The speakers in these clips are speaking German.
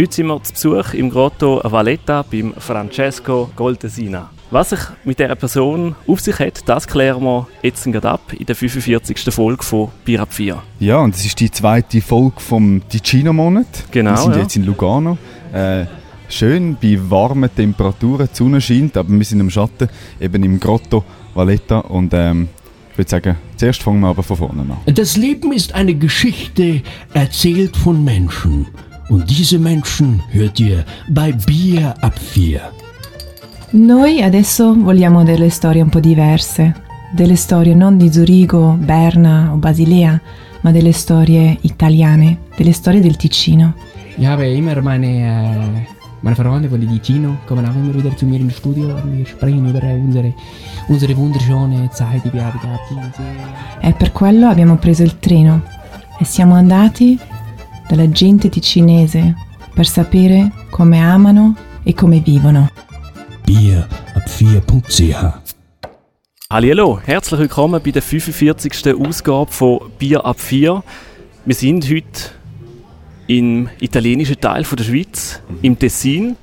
Heute sind wir zu Besuch im Grotto Valletta beim Francesco Goldesina. Was sich mit dieser Person auf sich hat, das klären wir jetzt gerade ab in der 45. Folge von Pirap 4. Ja, und es ist die zweite Folge vom Ticino-Monat. Genau, Wir sind ja. jetzt in Lugano. Äh, schön bei warmen Temperaturen, die Sonne scheint, aber wir sind im Schatten, eben im Grotto Valletta. Und ähm, ich würde sagen, zuerst fangen wir aber von vorne an. Das Leben ist eine Geschichte, erzählt von Menschen. Und diese Menschen hört ihr bei Bier ab 4. Noi adesso vogliamo delle storie un po' diverse, delle storie non di Zurigo, Berna o Basilea, ma delle storie italiane, delle storie del Ticino. Ich habe immer meine, äh, meine Freunde von der Ticino kommen auch immer wieder zu mir ins Studio und wir sprechen über unsere, unsere wunderschöne Zeit, die wir haben gehabt See. E per quello abbiamo preso il treno e siamo andati dalla gente ticinese per sapere come amano e come vivono. Bier ab 4.ch. Hallo, herzlich willkommen bei der 45. Ausgabe von Bier ab 4. Wir sind heute im italienischen Teil von der Schweiz, im Tessin,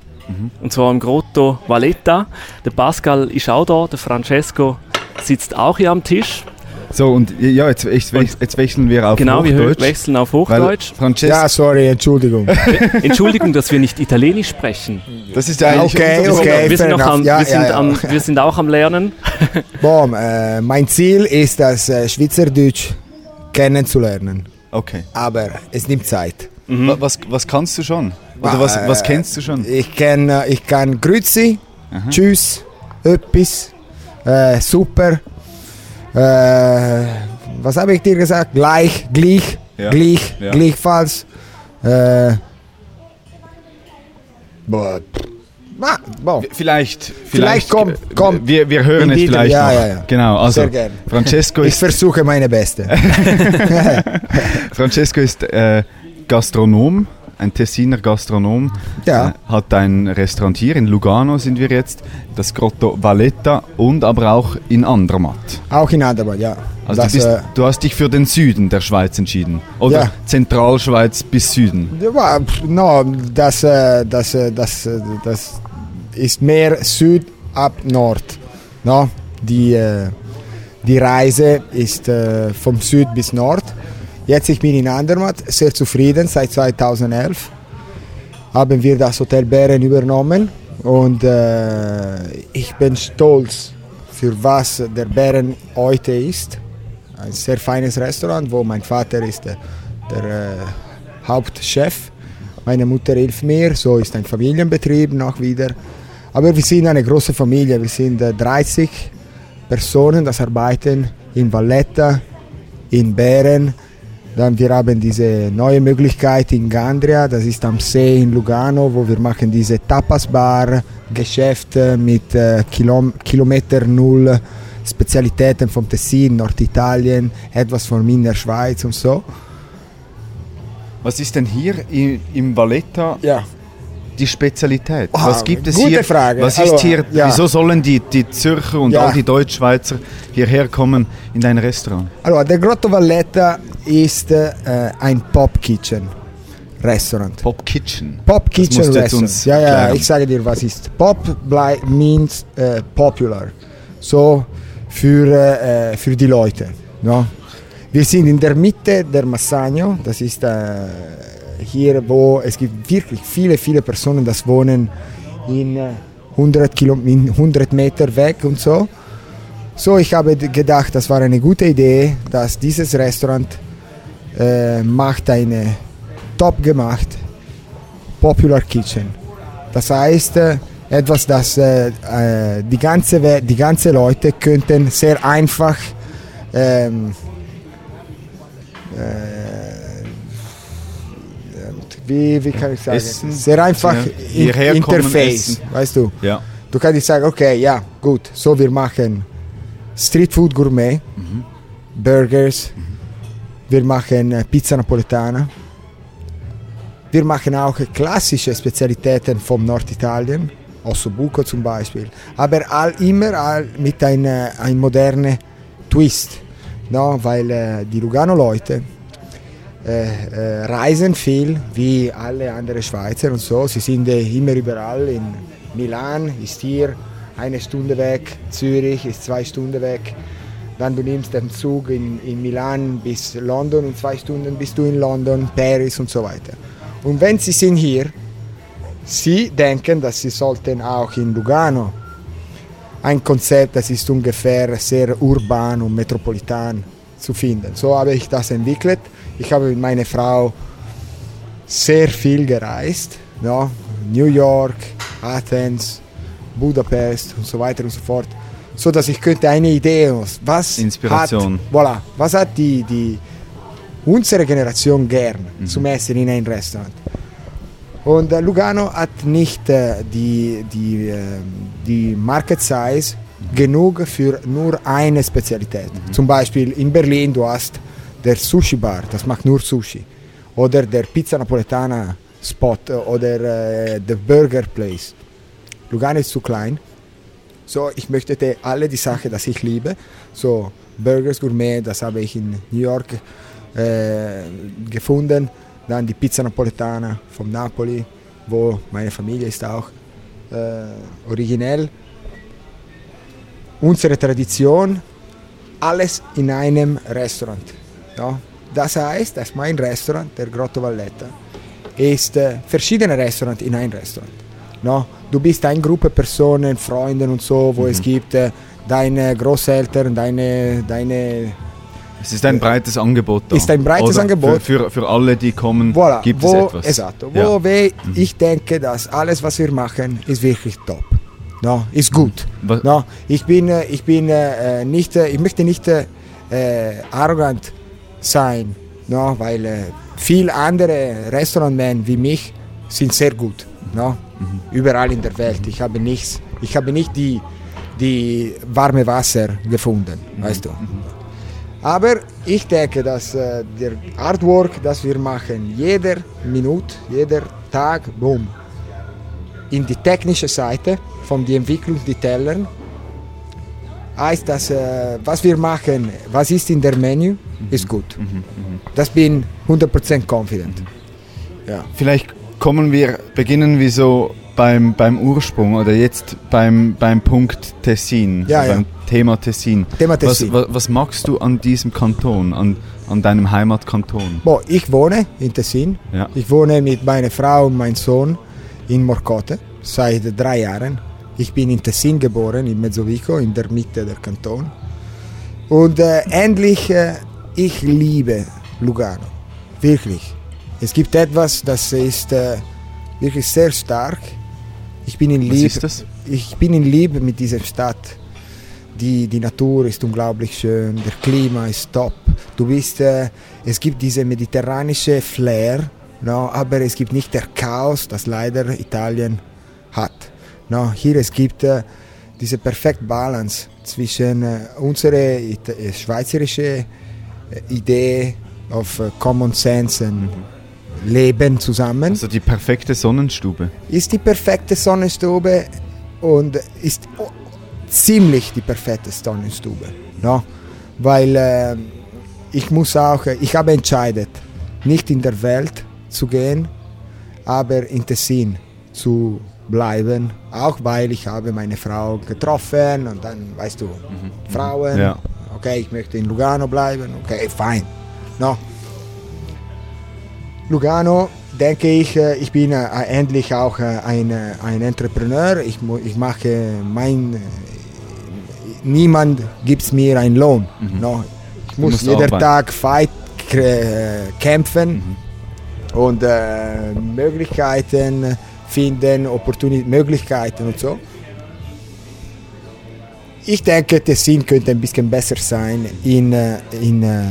und zwar im Grotto Valletta. Der Pascal ist auch da, der Francesco sitzt auch hier am Tisch. So, und ja, jetzt, jetzt, jetzt wechseln wir auf genau, wir Hochdeutsch. wechseln auf Hochdeutsch. Francesco, Ja, sorry, Entschuldigung. Entschuldigung, dass wir nicht Italienisch sprechen. das ist eigentlich Okay, wir, sind fair noch enough. am, Ja, wir, sind ja, ja. Am, wir sind auch am Lernen. Bom, äh, mein Ziel ist, das äh, Schweizerdeutsch kennenzulernen. Okay. Aber es nimmt Zeit. Wa- Was, was kannst du schon? Oder was, was kennst du schon? Ich kann, äh, ich kann Grüezi, Tschüss, etwas, äh, super. Äh, was habe ich dir gesagt? Gleich, gleich, Ja. gleich, Ja. gleichfalls. Äh, boah, ah, boah. Vielleicht, Vielleicht komm, komm. Wir, wir hören es vielleicht ja, noch. ja, ja. Genau, also Sehr gern. Francesco Ich ist, versuche meine Beste. Francesco ist äh, Gastronom, ein Tessiner Gastronom. Ja. Äh, hat ein Restaurant hier in Lugano sind wir jetzt, das Grotto Valletta und aber auch in Andermatt. Auch in Andermatt, ja. Also das, du, bist, äh, du hast dich für den Süden der Schweiz entschieden. Oder Ja. Zentralschweiz bis Süden. Ja, no, das, äh, das, äh, das, das ist mehr Süd ab Nord. No? Die, die Reise ist vom Süd bis Nord. Jetzt ich bin in Andermatt, sehr zufrieden. Seit 2011 haben wir das Hotel Bären übernommen und äh, ich bin stolz für was der Bären heute ist. Ein sehr feines Restaurant, wo mein Vater ist der, der äh, Hauptchef. Meine Mutter hilft mir, so ist ein Familienbetrieb noch wieder. Aber wir sind eine große Familie, wir sind äh, 30 Personen, das arbeiten in Valletta, in Bären. Dann wir haben diese neue Möglichkeit in Gandria, das ist am See in Lugano, wo wir machen diese Tapas-Bar, Geschäfte mit äh, Kilom Kilometer Null, Spezialitäten vom Tessin, Norditalien, etwas von in der Schweiz und so. Was ist denn hier im Valletta Ja, die Spezialität? Ah, Was gibt es gute hier? Frage. Was Also, ist hier? ja. Wieso sollen die, die Zürcher und Ja. all die Deutschschweizer hierher kommen in dein Restaurant? Allora, der Grotto Valletta ist äh, ein Pop Kitchen Restaurant. Pop Kitchen. Pop Kitchen Restaurant. Ja, ja, erklären. ich sage dir, was ist. Pop means äh, popular. So für, äh, für die Leute. No? Wir sind in der Mitte der Massagno. Das ist äh, hier, wo es gibt wirklich viele, viele Personen, das wohnen in äh, 100, Kilo, in 100 Meter weg und so. So, ich habe gedacht, das war eine gute Idee, dass dieses Restaurant äh, macht eine top gemacht Popular Kitchen. Das heißt, äh, etwas, das äh, äh, die, ganze, die ganze Leute könnten sehr einfach ähm, äh, wie, wie kann ich sagen, Essen. sehr einfach Ja. in, Interface, essen. weißt du. Ja. Du kannst sagen, okay, ja, gut, so wir machen Street Food Gourmet, Burgers, wir machen äh, Pizza Napoletana, wir machen auch klassische Spezialitäten vom Norditalien, Ossobuco zum Beispiel, aber all, immer all mit einem ein modernen Twist, no? weil äh, die Lugano-Leute äh, reisen viel, wie alle anderen Schweizer und so. Sie sind äh, immer überall. In Milan ist hier eine Stunde weg, Zürich ist zwei Stunden weg. Dann du nimmst den Zug in, in Milan bis London und zwei Stunden bist du in London, Paris und so weiter. Und wenn sie sind hier, sie denken, dass sie sollten auch in Lugano ein Konzept, das ist ungefähr sehr urban und metropolitan zu finden. So habe ich das entwickelt. Ich habe mit meiner Frau sehr viel gereist. Ja, New York, Athens, Budapest und so weiter und so fort. So dass ich könnte eine Idee, was Inspiration. hat, voilà, was hat die, die unsere Generation gern zum Essen in ein Restaurant. Und äh, Lugano hat nicht äh, die, die, äh, die Market Size genug für nur eine Spezialität. Zum Beispiel in Berlin, du hast der Sushi Bar, das macht nur Sushi. Oder der Pizza Napoletana Spot äh, oder äh, der Burger Place. Lugano ist zu klein. So, ich möchte alle die Sachen, die ich liebe. So, Burgers Gourmet, das habe ich in New York äh, gefunden. Dann die Pizza Napoletana vom Napoli, wo meine Familie ist auch äh, originell. Unsere Tradition, alles in einem Restaurant. Ja, das heißt, dass mein Restaurant, der Grotto Valletta, ist äh, verschiedene Restaurants in ein Restaurant. No? Du bist eine Gruppe Personen, Freunden und so, wo es gibt äh, deine Großeltern, deine, deine Es ist ein breites Angebot da. Ist ein breites Oder Angebot. Für, für, für alle, die kommen, Voilà, gibt wo, es etwas. Esatto, Ja. wo we- ich denke, dass alles, was wir machen, ist wirklich top. No, ist gut. Was- No, ich bin, ich bin äh, nicht, ich möchte nicht äh, arrogant sein, no, weil äh, viele andere Restaurantmen wie mich sind sehr gut. No? Überall in der Welt. Ich habe nichts, ich habe nicht die, die warme Wasser gefunden, weißt du. Aber ich denke, dass äh, der Artwork, das wir machen, jeder Minute, jeder Tag, boom, in die technische Seite von der Entwicklung, die Tellern, heißt, dass äh, was wir machen, was ist in der Menü, ist gut. Das bin 100% confident. Ja. Vielleicht kommen wir, beginnen wir so beim, beim Ursprung oder jetzt beim, beim Punkt Tessin, Ja, so ja. beim Thema Tessin. Thema Tessin. Was, was, was magst du an diesem Kanton, an, an deinem Heimatkanton? Boah, ich wohne in Tessin. Ja. Ich wohne mit meiner Frau und meinem Sohn in Morcote seit drei Jahren. Ich bin in Tessin geboren, in Mezzovico, in der Mitte der Kanton. Und äh, endlich, äh, ich liebe Lugano. Wirklich. Es gibt etwas, das ist äh, wirklich sehr stark. Ich bin in Was Liebe. ist das? Ich bin in Liebe mit dieser Stadt. Die, die Natur ist unglaublich schön, der Klima ist top. Du bist, äh, es gibt diese mediterranische Flair, no, aber es gibt nicht der Chaos, das leider Italien hat. No, hier es gibt äh, diese perfekte Balance zwischen äh, unserer äh, schweizerische äh, Idee auf Common Sense und Leben zusammen Also die perfekte Sonnenstube. ist die perfekte Sonnenstube und ist ziemlich die perfekte Sonnenstube. No? Weil äh, ich muss auch, ich habe entscheidet, nicht in der Welt zu gehen, aber in Tessin zu bleiben, auch weil ich habe meine Frau getroffen und dann, weißt du, Frauen, Ja. okay, ich möchte in Lugano bleiben, okay, fein. No? Lugano, denke ich, äh, ich bin äh, endlich auch äh, ein, ein Entrepreneur. Ich, ich mache mein. Niemand gibt mir einen Lohn. No. Ich muss arbeiten. Tag fight, kämpfen und äh, Möglichkeiten finden, Opportuni Möglichkeiten und so. Ich denke, Tessin könnte ein bisschen besser sein in, äh, in, äh,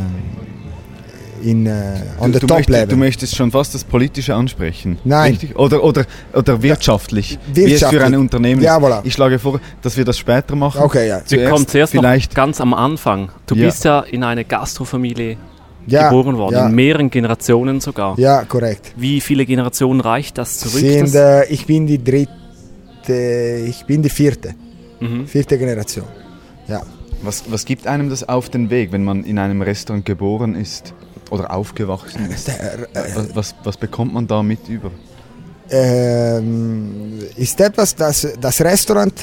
in, äh, on the du, top möchtest, level. du möchtest schon fast das Politische ansprechen. Nein. Richtig? Oder, oder, oder wirtschaftlich. Wie es wirtschaftlich. für ein Unternehmen Ja, ist. voilà. Ich schlage vor, dass wir das später machen. Okay, ja. Wir kommen zuerst vielleicht noch ganz am Anfang. Du Ja. bist ja in einer Gastrofamilie ja, geboren worden, Ja, in mehreren Generationen sogar. ja korrekt. Wie viele Generationen reicht das zurück? Sind, das, äh, ich bin die dritte, ich bin die vierte, mhm. vierte Generation. Ja. Was, was gibt einem das auf den Weg, wenn man in einem Restaurant geboren ist? Oder aufgewachsen ist. Der, äh, Was, was, was bekommt man da mit über? ähm, ist etwas, das das Restaurant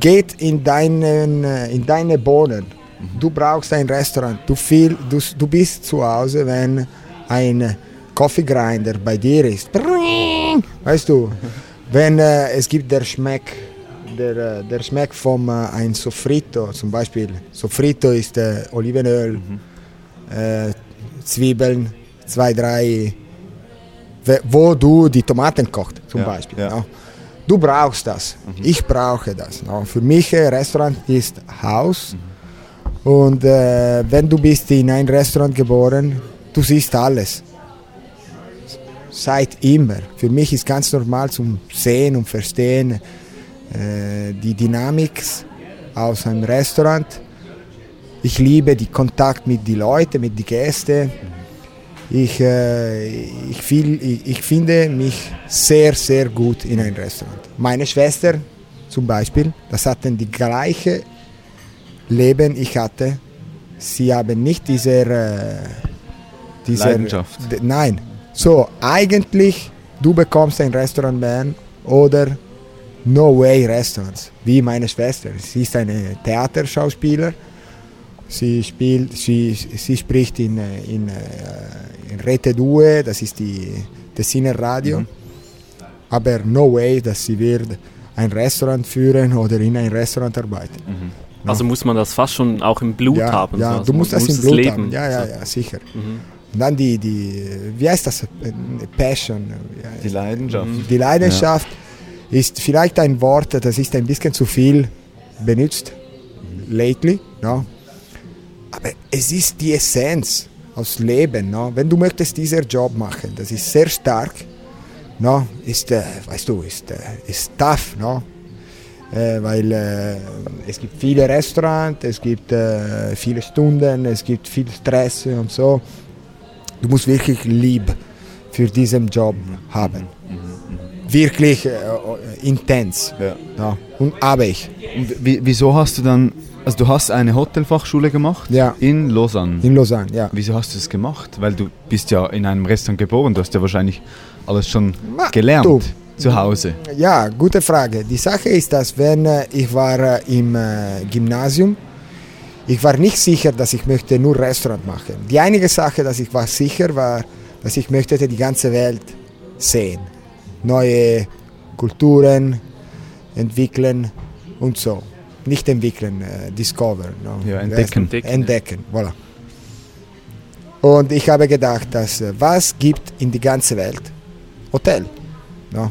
geht in, deinen, äh, in deine Bohnen. Du brauchst ein Restaurant. Du, viel, du, du bist zu Hause, wenn ein Coffee Grinder bei dir ist. Weißt du, wenn äh, es gibt der Schmeck, der, äh, der Schmeck vom äh, ein Sofrito zum Beispiel. Sofrito ist äh, Olivenöl, äh, Zwiebeln, zwei, drei wo du die Tomaten kocht, zum Ja, Beispiel. ja. no? Du brauchst das. Ich brauche das. no? Für mich äh, Restaurant ist Haus. Und äh, wenn du bist in ein Restaurant geboren, du siehst alles. Seit immer. Für mich ist ganz normal zum Sehen und Verstehen äh, die Dynamik aus einem Restaurant. Ich liebe den Kontakt mit den Leuten, mit den Gästen. Ich, äh, ich, fühl, ich, ich finde mich sehr, sehr gut in einem Restaurant. Meine Schwester zum Beispiel, das hatten die gleiche Leben ich hatte. Sie haben nicht dieser, äh, dieser Leidenschaft. Nein. So, eigentlich, du bekommst ein Restaurant Man oder No Way Restaurants, wie meine Schwester. Sie ist eine Theaterschauspieler. Sie, spielt, sie, sie spricht in, äh, in, äh, in Rete 2, das ist die Tessiner Radio. Mhm. Aber no way, dass sie wird ein Restaurant führen oder in ein Restaurant arbeiten. Also muss man das fast schon auch im Blut ja, haben. ja so. Also du musst man das muss im Blut leben. haben. Ja, ja, ja, sicher. Mhm. Und dann die, die, wie heißt das? Passion. Ja, Die Leidenschaft. die Leidenschaft ist vielleicht ein Wort, das ist ein bisschen zu viel benutzt, lately, no? aber es ist die Essenz aus Leben. No? Wenn du möchtest diesen Job machen, das ist sehr stark, no? ist, äh, weißt du, ist, äh, ist tough, no? Äh, weil äh, es gibt viele Restaurants, es gibt äh, viele Stunden, es gibt viel Stress und so. Du musst wirklich lieb für diesen Job haben. Wirklich äh, äh, intens. Ja. Ja. Und habe ich. Wieso hast du dann, also du hast eine Hotelfachschule gemacht Ja. in Lausanne. In Lausanne, ja. Wieso hast du das gemacht? Weil du bist ja in einem Restaurant geboren, du hast ja wahrscheinlich alles schon Ma, gelernt du. Zu Hause. Ja, gute Frage. Die Sache ist, dass wenn äh, ich war äh, im äh, Gymnasium, ich war nicht sicher, dass ich möchte nur Restaurant machen. Die einige Sache, dass ich war sicher war, dass ich möchte die ganze Welt sehen, neue Kulturen entwickeln und so. Nicht entwickeln, äh, discover. No? Ja, entdecken. das? Entdecken, voilà. Und ich habe gedacht, dass was gibt in die ganze Welt? Hotel. No?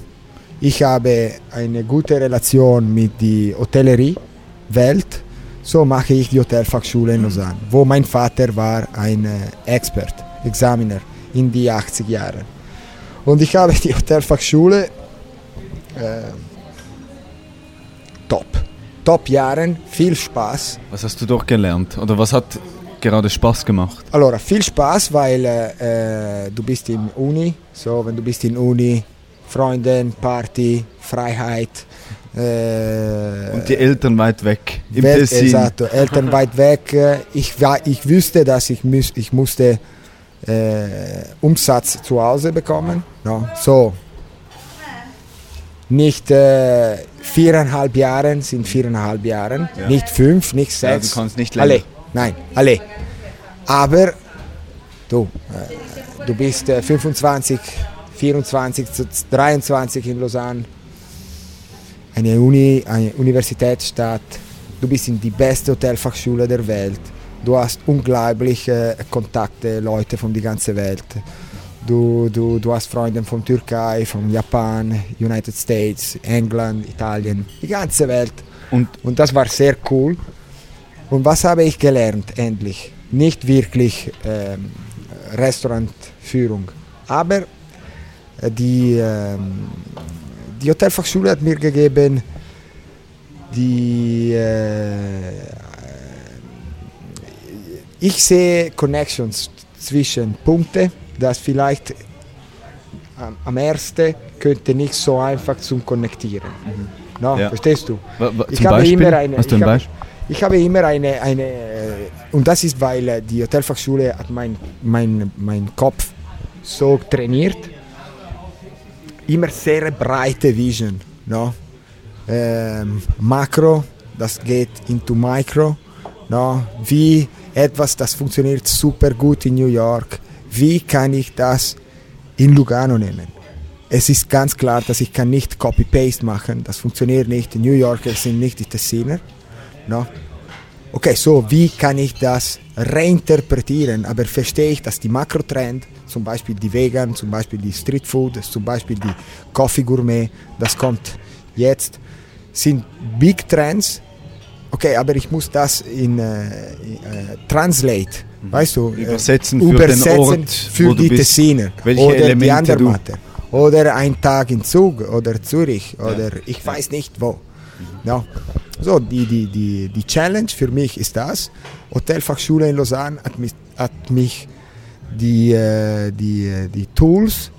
Ich habe eine gute Relation mit der Hotellerie-Welt. So mache ich die Hotelfachschule in Lausanne, wo mein Vater war ein äh, Expert, Examiner in die 80 Jahren. Und ich habe die Hotelfachschule äh, top. Top Jahren, viel Spaß. Was hast du dort gelernt? Oder was hat gerade Spaß gemacht? Allora, viel Spaß, weil äh, äh, du bist in Uni, so wenn du bist in Uni, Freunden, Party, Freiheit. Äh, Und die Eltern weit weg. Im Welt, Tessin. Esatto, Eltern weit weg. Ich, war, ich wusste, dass ich, müß, ich musste äh, Umsatz zu Hause bekommen. No? So. Nicht äh, viereinhalb Jahren sind viereinhalb Jahren, Ja. nicht fünf, nicht Ja, sechs. du kannst nicht länger. alle, nein, alle. Aber du, äh, du bist äh, 25, 24, 23 in Lausanne eine, Uni, eine Universitätsstadt, du bist in die beste Hotelfachschule der Welt, du hast unglaubliche Kontakte, Leute von der ganzen Welt. Du, du, du hast Freunde von Türkei, von Japan, United States, England, Italien, die ganze Welt. Und Und das war sehr cool. Und was habe ich gelernt endlich? Nicht wirklich ähm, Restaurantführung, aber äh, die, ähm, die Hotelfachschule hat mir gegeben, die äh, ich sehe Connections zwischen Punkte, das vielleicht am, am ersten könnte nicht so einfach zum Connectieren. No, Ja. Verstehst du? Ich zum habe Beispiel? immer eine- hast du ein Beispiel? ich habe immer eine, eine äh, und das ist, weil äh, die Hotelfachschule hat mein, mein, mein Kopf so trainiert, immer sehr breite Vision. No? Ähm, Makro, das geht into Micro. No? Wie etwas, das funktioniert super gut in New York, wie kann ich das in Lugano nehmen? Es ist ganz klar, dass ich kann nicht Copy-Paste machen, das funktioniert nicht. Die New Yorker sind nicht die Tessiner. No? Okay, so wie kann ich das reinterpretieren? Aber verstehe ich, dass die Makrotrend, zum Beispiel die Vegan, zum Beispiel die Street Food, zum Beispiel die Coffee Gourmet, das kommt jetzt, sind Big Trends. Okay, aber ich muss das in äh, äh, Translate, weißt du, äh, Übersetzen für übersetzen den Ort, für die. Tessiner oder die Elemente du- Andermatt oder ein Tag in Zug oder Zürich oder ich weiß nicht wo. Ja. So, die, die, die, die Challenge für mich ist das. Hotelfachschule in Lausanne hat mich, hat mich die, äh, die, äh, die Tools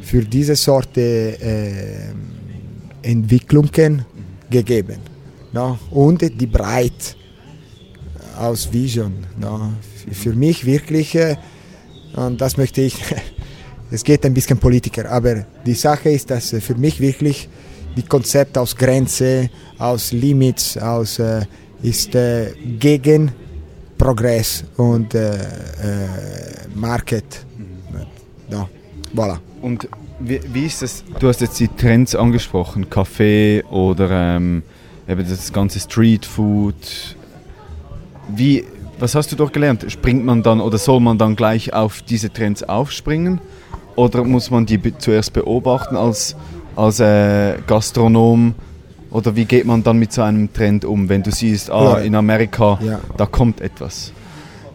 für diese Sorte äh, Entwicklungen gegeben. No? Und die Breit aus Vision. No? Für mich wirklich, äh, und das möchte ich, es geht ein bisschen Politiker, aber die Sache ist, dass für mich wirklich die Konzept aus Grenze, aus Limits, aus äh, ist äh, gegen Progress und äh, äh, Market. Ja, voilà. Und wie, wie ist das? Du hast jetzt die Trends angesprochen, Kaffee oder ähm, eben das ganze Street Food. Wie, was hast du dort gelernt? Springt man dann oder soll man dann gleich auf diese Trends aufspringen? Oder muss man die be zuerst beobachten als, als äh, Gastronom? Oder wie geht man dann mit so einem Trend um, wenn du siehst, ah, in Amerika, Ja. da kommt etwas?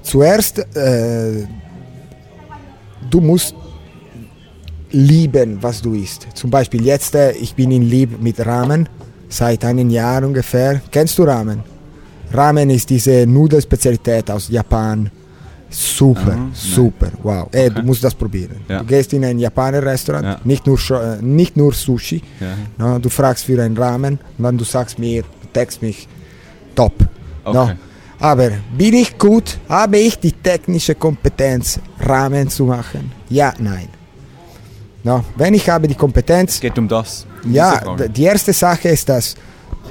Zuerst, äh, du musst lieben, was du isst. Zum Beispiel jetzt, äh, ich bin in Lieb mit Ramen, seit einem Jahr ungefähr. Kennst du Ramen? Ramen ist diese Nudelspezialität aus Japan. Super, Aha, super, wow. Ey, du Okay. musst das probieren. Ja. Du gehst in ein Japaner-Restaurant, Ja. nicht, nur, äh, nicht nur Sushi, Ja. no, du fragst für einen Ramen und dann du sagst mir, du text mich, top. Okay. No. Aber bin ich gut? Habe ich die technische Kompetenz, Rahmen zu machen? Ja, nein. No. Wenn ich habe die Kompetenz, Es geht um das. um ja, die erste Sache ist das,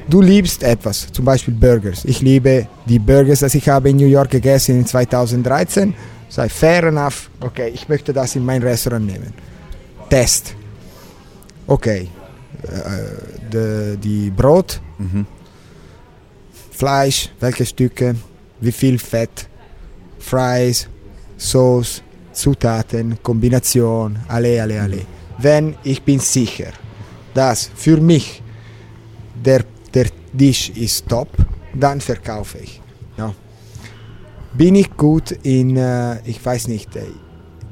du liebst etwas, zum Beispiel Burgers. Ich liebe die Burgers, die ich habe in New York gegessen in 2013. Sei fair enough, okay, ich möchte das in mein Restaurant nehmen. Test. Okay, äh, de, die Brot, Mhm. Fleisch, welche Stücke, wie viel Fett, Fries, Sauce, Zutaten, Kombination, alle, alle, alle. Wenn ich bin sicher, dass für mich der, der Tisch ist top, dann verkaufe ich. Ja. Bin ich gut in, äh, ich weiß nicht, äh,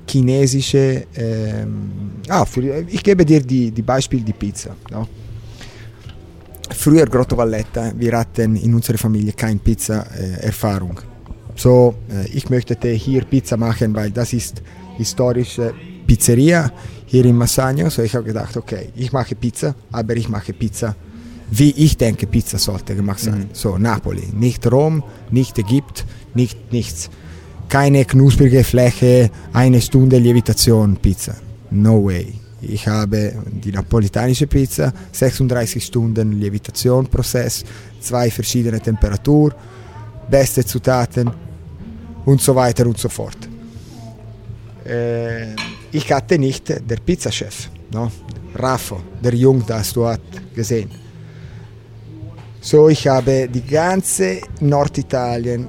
chinesische, ähm, ah, für, ich gebe dir die, die Beispiel die Pizza. Ja. Früher Grotto Valletta, wir hatten in unserer Familie keine Pizza-Erfahrung. so, äh, ich möchte hier Pizza machen, weil das ist historische Pizzeria hier in Massagno. So, ich habe gedacht, okay, ich mache Pizza, aber ich mache Pizza, wie ich denke, Pizza sollte gemacht sein. So, Napoli, nicht Rom, nicht Ägypt, nicht nichts. Keine knusprige Fläche, eine Stunde Levitation Pizza. No way. Ich habe die napolitanische Pizza, 36 Stunden Levitationprozess, zwei verschiedene Temperaturen, beste Zutaten und so weiter und so fort. Äh, ich hatte nicht der Pizzachef, no? Raffo, der Jung, das du hast gesehen. So, ich habe die ganze Norditalien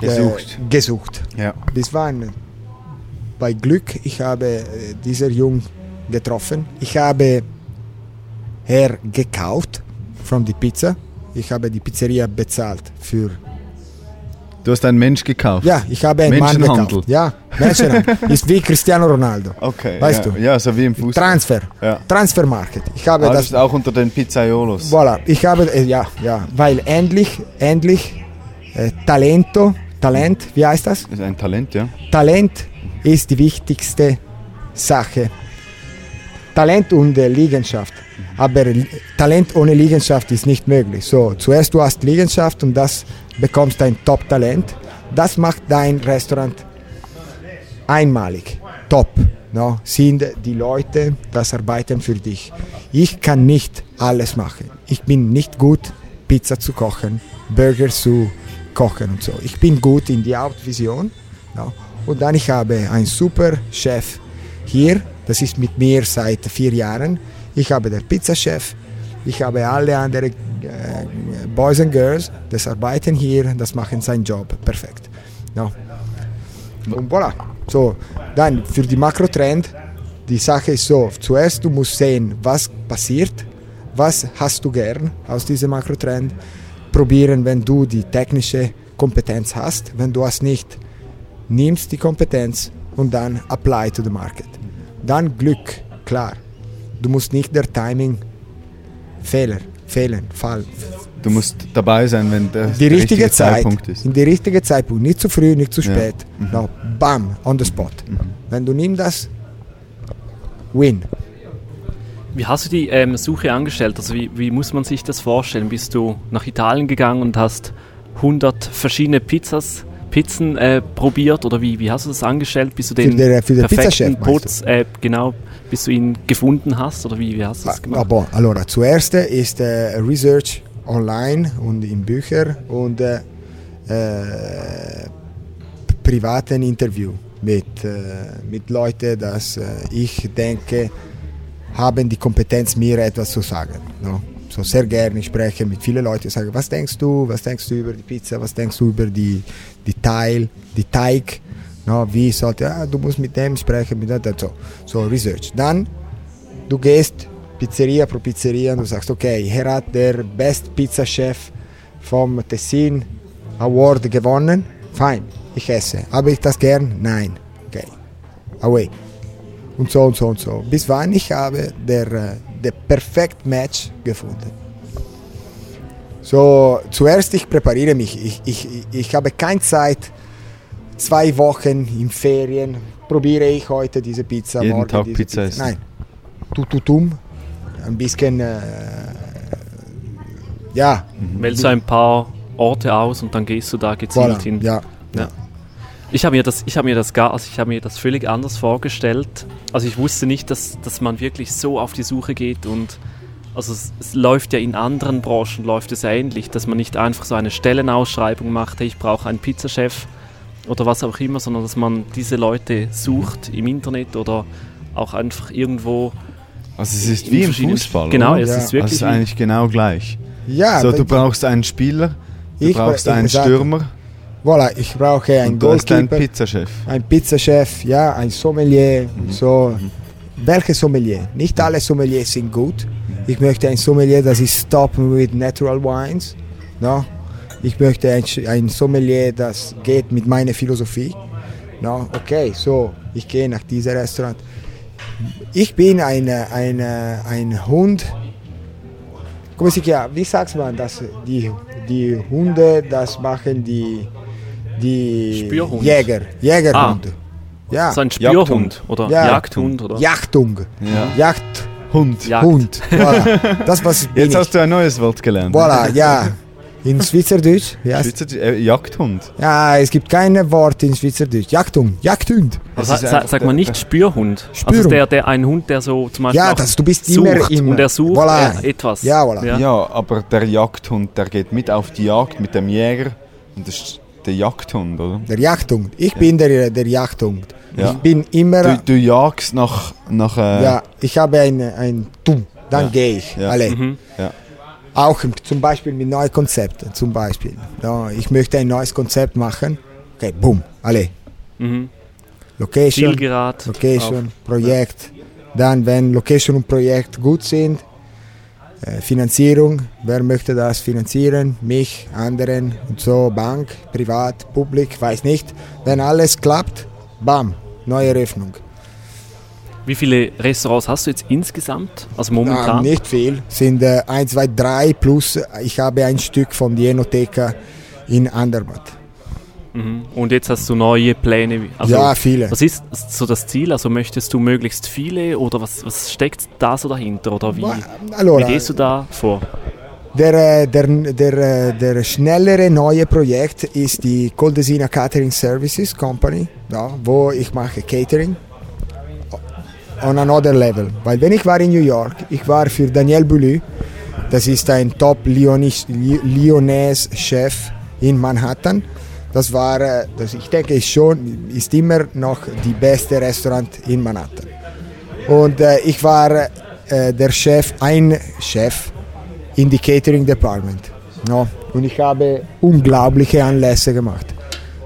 äh, Gesucht. gesucht. Ja. Bis wann? Bei Glück, ich habe äh, dieser Jung getroffen. Ich habe her gekauft von die Pizza. Ich habe die Pizzeria bezahlt für. Du hast einen Mensch gekauft. Ja, ich habe einen Mann Menschenhandel. gekauft. Ja, Menschenhandel. Ist wie Cristiano Ronaldo. Okay. Weißt ja. du? Ja, so wie im Fußball. Transfer. Ja. Transfermarket. Ich habe Ah, das auch unter den Pizzaiolos. Voilà, ich habe, äh, ja, ja, weil endlich, endlich äh, Talento, Talent, wie heißt das? Das ist ein Talent, ja. Talent ist die wichtigste Sache Talent und Liegenschaft. Aber Talent ohne Liegenschaft ist nicht möglich. So, zuerst du hast Liegenschaft und das bekommst dein Top-Talent. Das macht dein Restaurant einmalig. Top. No? Sind die Leute, das arbeiten für dich. Ich kann nicht alles machen. Ich bin nicht gut, Pizza zu kochen, Burger zu kochen und so. Ich bin gut in die Hauptvision. No? Und dann ich habe einen super Chef hier, das ist mit mir seit vier Jahren. Ich habe den Pizzachef, ich habe alle anderen äh, Boys and Girls, das arbeiten hier, das machen seinen Job perfekt. No? Und voilà. So, dann für die Makrotrend, die Sache ist so, zuerst du musst sehen, was passiert, was hast du gern aus diesem Makrotrend, probieren, wenn du die technische Kompetenz hast, wenn du hast nicht, nimmst die Kompetenz und dann apply to the market. Dann Glück, klar. Du musst nicht der Timing Fehler, fehlen, Fall, Du musst dabei sein, wenn der, die der richtige Zeit, Zeitpunkt ist. in die richtige Zeitpunkt, nicht zu früh, nicht zu Ja. spät. No, bam, on the spot. Wenn du nimmst das, win. Wie hast du die ähm, Suche angestellt? Also wie, wie muss man sich das vorstellen? Bist du nach Italien gegangen und hast 100 verschiedene Pizzas, Pizzen äh, probiert oder wie, wie hast du das angestellt, bis du den für den perfekten Pizzachef, meinst Putz, äh, genau, bis du ihn gefunden hast oder wie, wie hast du das Ah, gemacht? bon, allora, zuerst ist äh, Research online und in Büchern und äh, äh, privaten Interview mit, äh, mit Leuten, dass äh, ich denke, haben die Kompetenz, mir etwas zu sagen. No? So sehr gerne spreche mit vielen Leuten, sage, was denkst du, was denkst du über die Pizza, was denkst du über die, die Teil, die Teig, no? wie sollte, ah, du musst mit dem sprechen, mit dem, so, so Research. Dann du gehst Pizzeria pro Pizzeria und du sagst, okay, hier hat der Best Pizza Chef vom Tessin Award gewonnen. Fein, ich esse. Habe ich das gern? Nein. Okay. Away. Und so und so und so. Bis wann ich habe der, der perfekt Match gefunden. So, zuerst ich präpariere mich. Ich, ich, ich habe keine Zeit. Zwei Wochen in Ferien probiere ich heute diese Pizza. Jeden morgen Tag diese Pizza essen. Nein. Tututum. Ein bisschen. Äh, ja, Wählst du ein paar Orte aus und dann gehst du da gezielt voilà. hin? Ja. Ja. Ich habe mir das, ich habe mir das gar, also ich habe mir das völlig anders vorgestellt. Also ich wusste nicht, dass, dass man wirklich so auf die Suche geht und also es, es läuft ja in anderen Branchen läuft es ähnlich, dass man nicht einfach so eine Stellenausschreibung macht, hey, ich brauche einen Pizzachef oder was auch immer, sondern dass man diese Leute sucht im Internet oder auch einfach irgendwo. Also es ist wie im Fußball. Genau, oder? es Ja. ist Also es wirklich. ist eigentlich genau gleich. Ja, so, du brauchst einen Spieler, du Ich- brauchst einen Stürmer Voilà, ich brauche einen du Goalkeeper, Pizzachef. ein Pizzachef, ja, ein Sommelier. Mhm. So, welche Sommelier? Nicht alle Sommeliers sind gut. Ich möchte ein Sommelier, das ist top mit Natural Wines. No? Ich möchte ein, ein Sommelier, das geht mit meiner Philosophie. No? Okay, so, ich gehe nach diesem Restaurant. Ich bin eine, eine, ein Hund. Wie sagt man das? Die, die Hunde, das machen die, die Spürhund. Jäger. Jägerhund. Ja. so ein Spürhund oder Ja. Jagdhund oder Jachtung. Ja. Jagdhund. Hund. Jagd. Voilà. Das was Jetzt ich. hast du ein neues Wort gelernt. Voilà, ja. In Schweizerdeutsch. Wie heißt Schweizer, äh, Jagdhund. Ja, es gibt keine Worte in Schweizerdeutsch. Jagdhund. Jagdhund. Das Sa sagt man der- nicht Spürhund. Also Spürhund. der, der ein Hund, der so zum Beispiel Ja, das, du bist sucht immer im. und er sucht Voilà. etwas. Ja, voilà. Ja. aber der Jagdhund, der geht mit auf die Jagd mit dem Jäger. Und das der Jagdhund, oder? Der Jagdhund. Ich bin der, der Jagdhund. Ja. Ich bin immer. Du, du jagst nach, nach äh, ja, ich habe ein, ein Tum. Dann Ja. gehe ich. Ja. Alle. Mhm. Auch zum Beispiel mit neuen Konzepten. Zum Beispiel. Ja, ich möchte ein neues Konzept machen. Okay, boom. Alle. Mhm. Location. Zielgerad. Location, Projekt. Dann, wenn Location und Projekt gut sind, Finanzierung, wer möchte das finanzieren? Mich, anderen und so, Bank, Privat, Publik, weiß nicht. Wenn alles klappt, bam, neue Eröffnung. Wie viele Restaurants hast du jetzt insgesamt? Also momentan? Ah, nicht viel, sind äh, 1, 2, 3 plus äh, ich habe ein Stück von die Enoteca in Andermatt. Mhm. Und jetzt hast du neue Pläne? Also, ja, viele. Was ist so das Ziel? Also möchtest du möglichst viele oder was, was steckt da so dahinter? Oder wie, allora, wie gehst du da vor? Der, äh, der, der, äh, der schnellere neue Projekt ist die Coldesina Catering Services Company, ja, wo ich mache Catering on another level. Weil wenn ich war in New York, ich war für Daniel Boulou, das ist ein Top Lyonnaise Chef in Manhattan. Das war, äh, das ich denke, schon, ist immer noch die beste Restaurant in Manhattan. Und äh, ich war äh, der Chef, ein Chef in die Catering Department. No? Und ich habe unglaubliche Anlässe gemacht.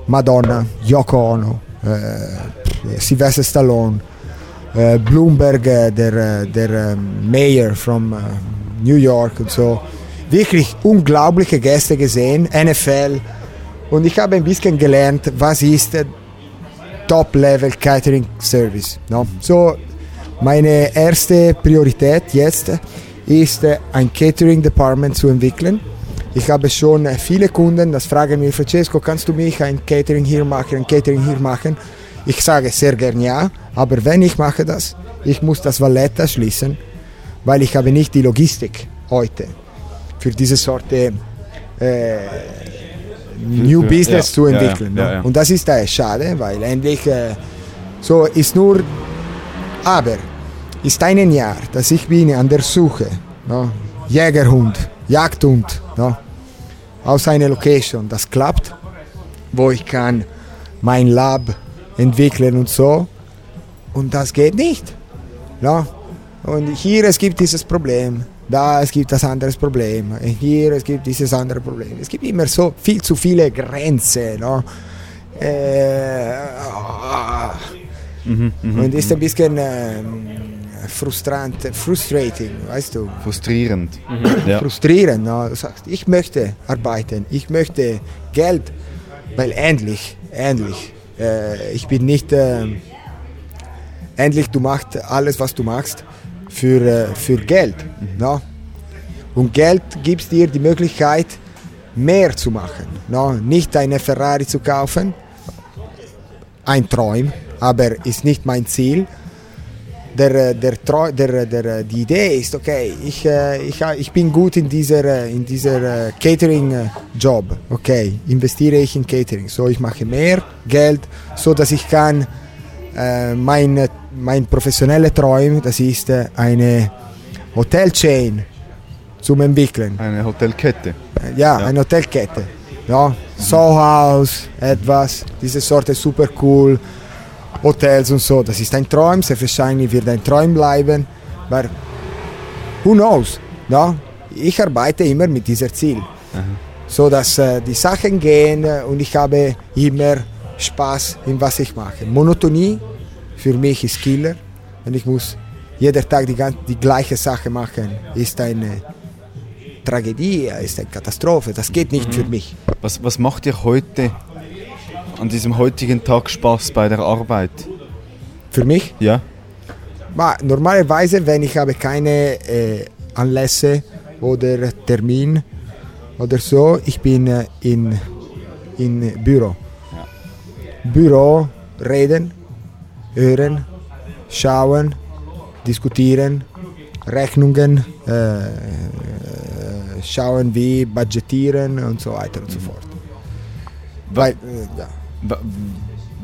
Madonna, Yoko Ono, äh, Sylvester Stallone, äh, Bloomberg, äh, der, der Mayor äh, New York und so. Wirklich unglaubliche Gäste gesehen, NFL. Und ich habe ein bisschen gelernt, was ist Top-Level Catering Service. No? So, meine erste Priorität jetzt ist, äh, ein Catering Department zu entwickeln. Ich habe schon viele Kunden, das fragen mich, Francesco, kannst du mich ein Catering hier machen, ein Catering hier machen? Ich sage sehr gern ja, aber wenn ich mache das, ich muss das Valletta schließen, weil ich habe nicht die Logistik heute für diese Sorte äh, New Business ja, zu ja, ja, entwickeln. ja, ja. Und das ist äh, schade, weil endlich äh, so ist nur, aber ist ein Jahr, dass ich bin an der Suche, no? Jägerhund, Jagdhund, no? aus einer Location, das klappt, wo ich kann mein Lab entwickeln und so. Und das geht nicht. No? Und hier es gibt dieses Problem, da es gibt das andere Problem, hier es gibt dieses andere Problem. Es gibt immer so viel zu viele Grenzen. No? Äh, ah. und ist ein bisschen ähm, frustrant, frustrating, weißt du Frustrierend. Ja. frustrieren. No? Du sagst, ich möchte arbeiten, ich möchte Geld, weil endlich, endlich, äh, ich bin nicht, äh, endlich du machst alles, was du machst, für, äh, für Geld. No? Und Geld gibt dir die Möglichkeit, mehr zu machen. No? Nicht eine Ferrari zu kaufen, ein Traum, aber ist nicht mein Ziel der, äh, der, der, der, äh, die Idee ist, okay, ich, ich, ich bin gut in dieser, in dieser Catering-Job, okay, investiere ich in Catering, so ich mache mehr Geld, so dass ich kann äh, mein, mein professioneller Traum, das ist äh, eine Hotelchain zum entwickeln. Eine Hotelkette. Ja, Ja. eine Hotelkette. Ja, Soho House, etwas, diese Sorte super cool. Hotels und so, das ist ein Traum, sehr wahrscheinlich wird ein Traum bleiben. Aber who knows? Ja? Ich arbeite immer mit dieser Ziel. So dass äh, die Sachen gehen und ich habe immer Spaß in was ich mache. Monotonie für mich ist Killer. Wenn ich muss jeden Tag die, gan- die gleiche Sache machen, ist eine Tragödie, ist eine Katastrophe. Das geht nicht für mich. Was, was macht dir heute, an diesem heutigen Tag Spaß bei der Arbeit? Für mich Ja? Ma normalerweise, wenn ich habe keine äh, Anlässe oder Termin oder so, ich bin äh, in, in Büro. Büro, reden, hören, schauen, diskutieren, Rechnungen, äh, äh, schauen wie budgetieren und so weiter und so fort. Weil, äh, ja.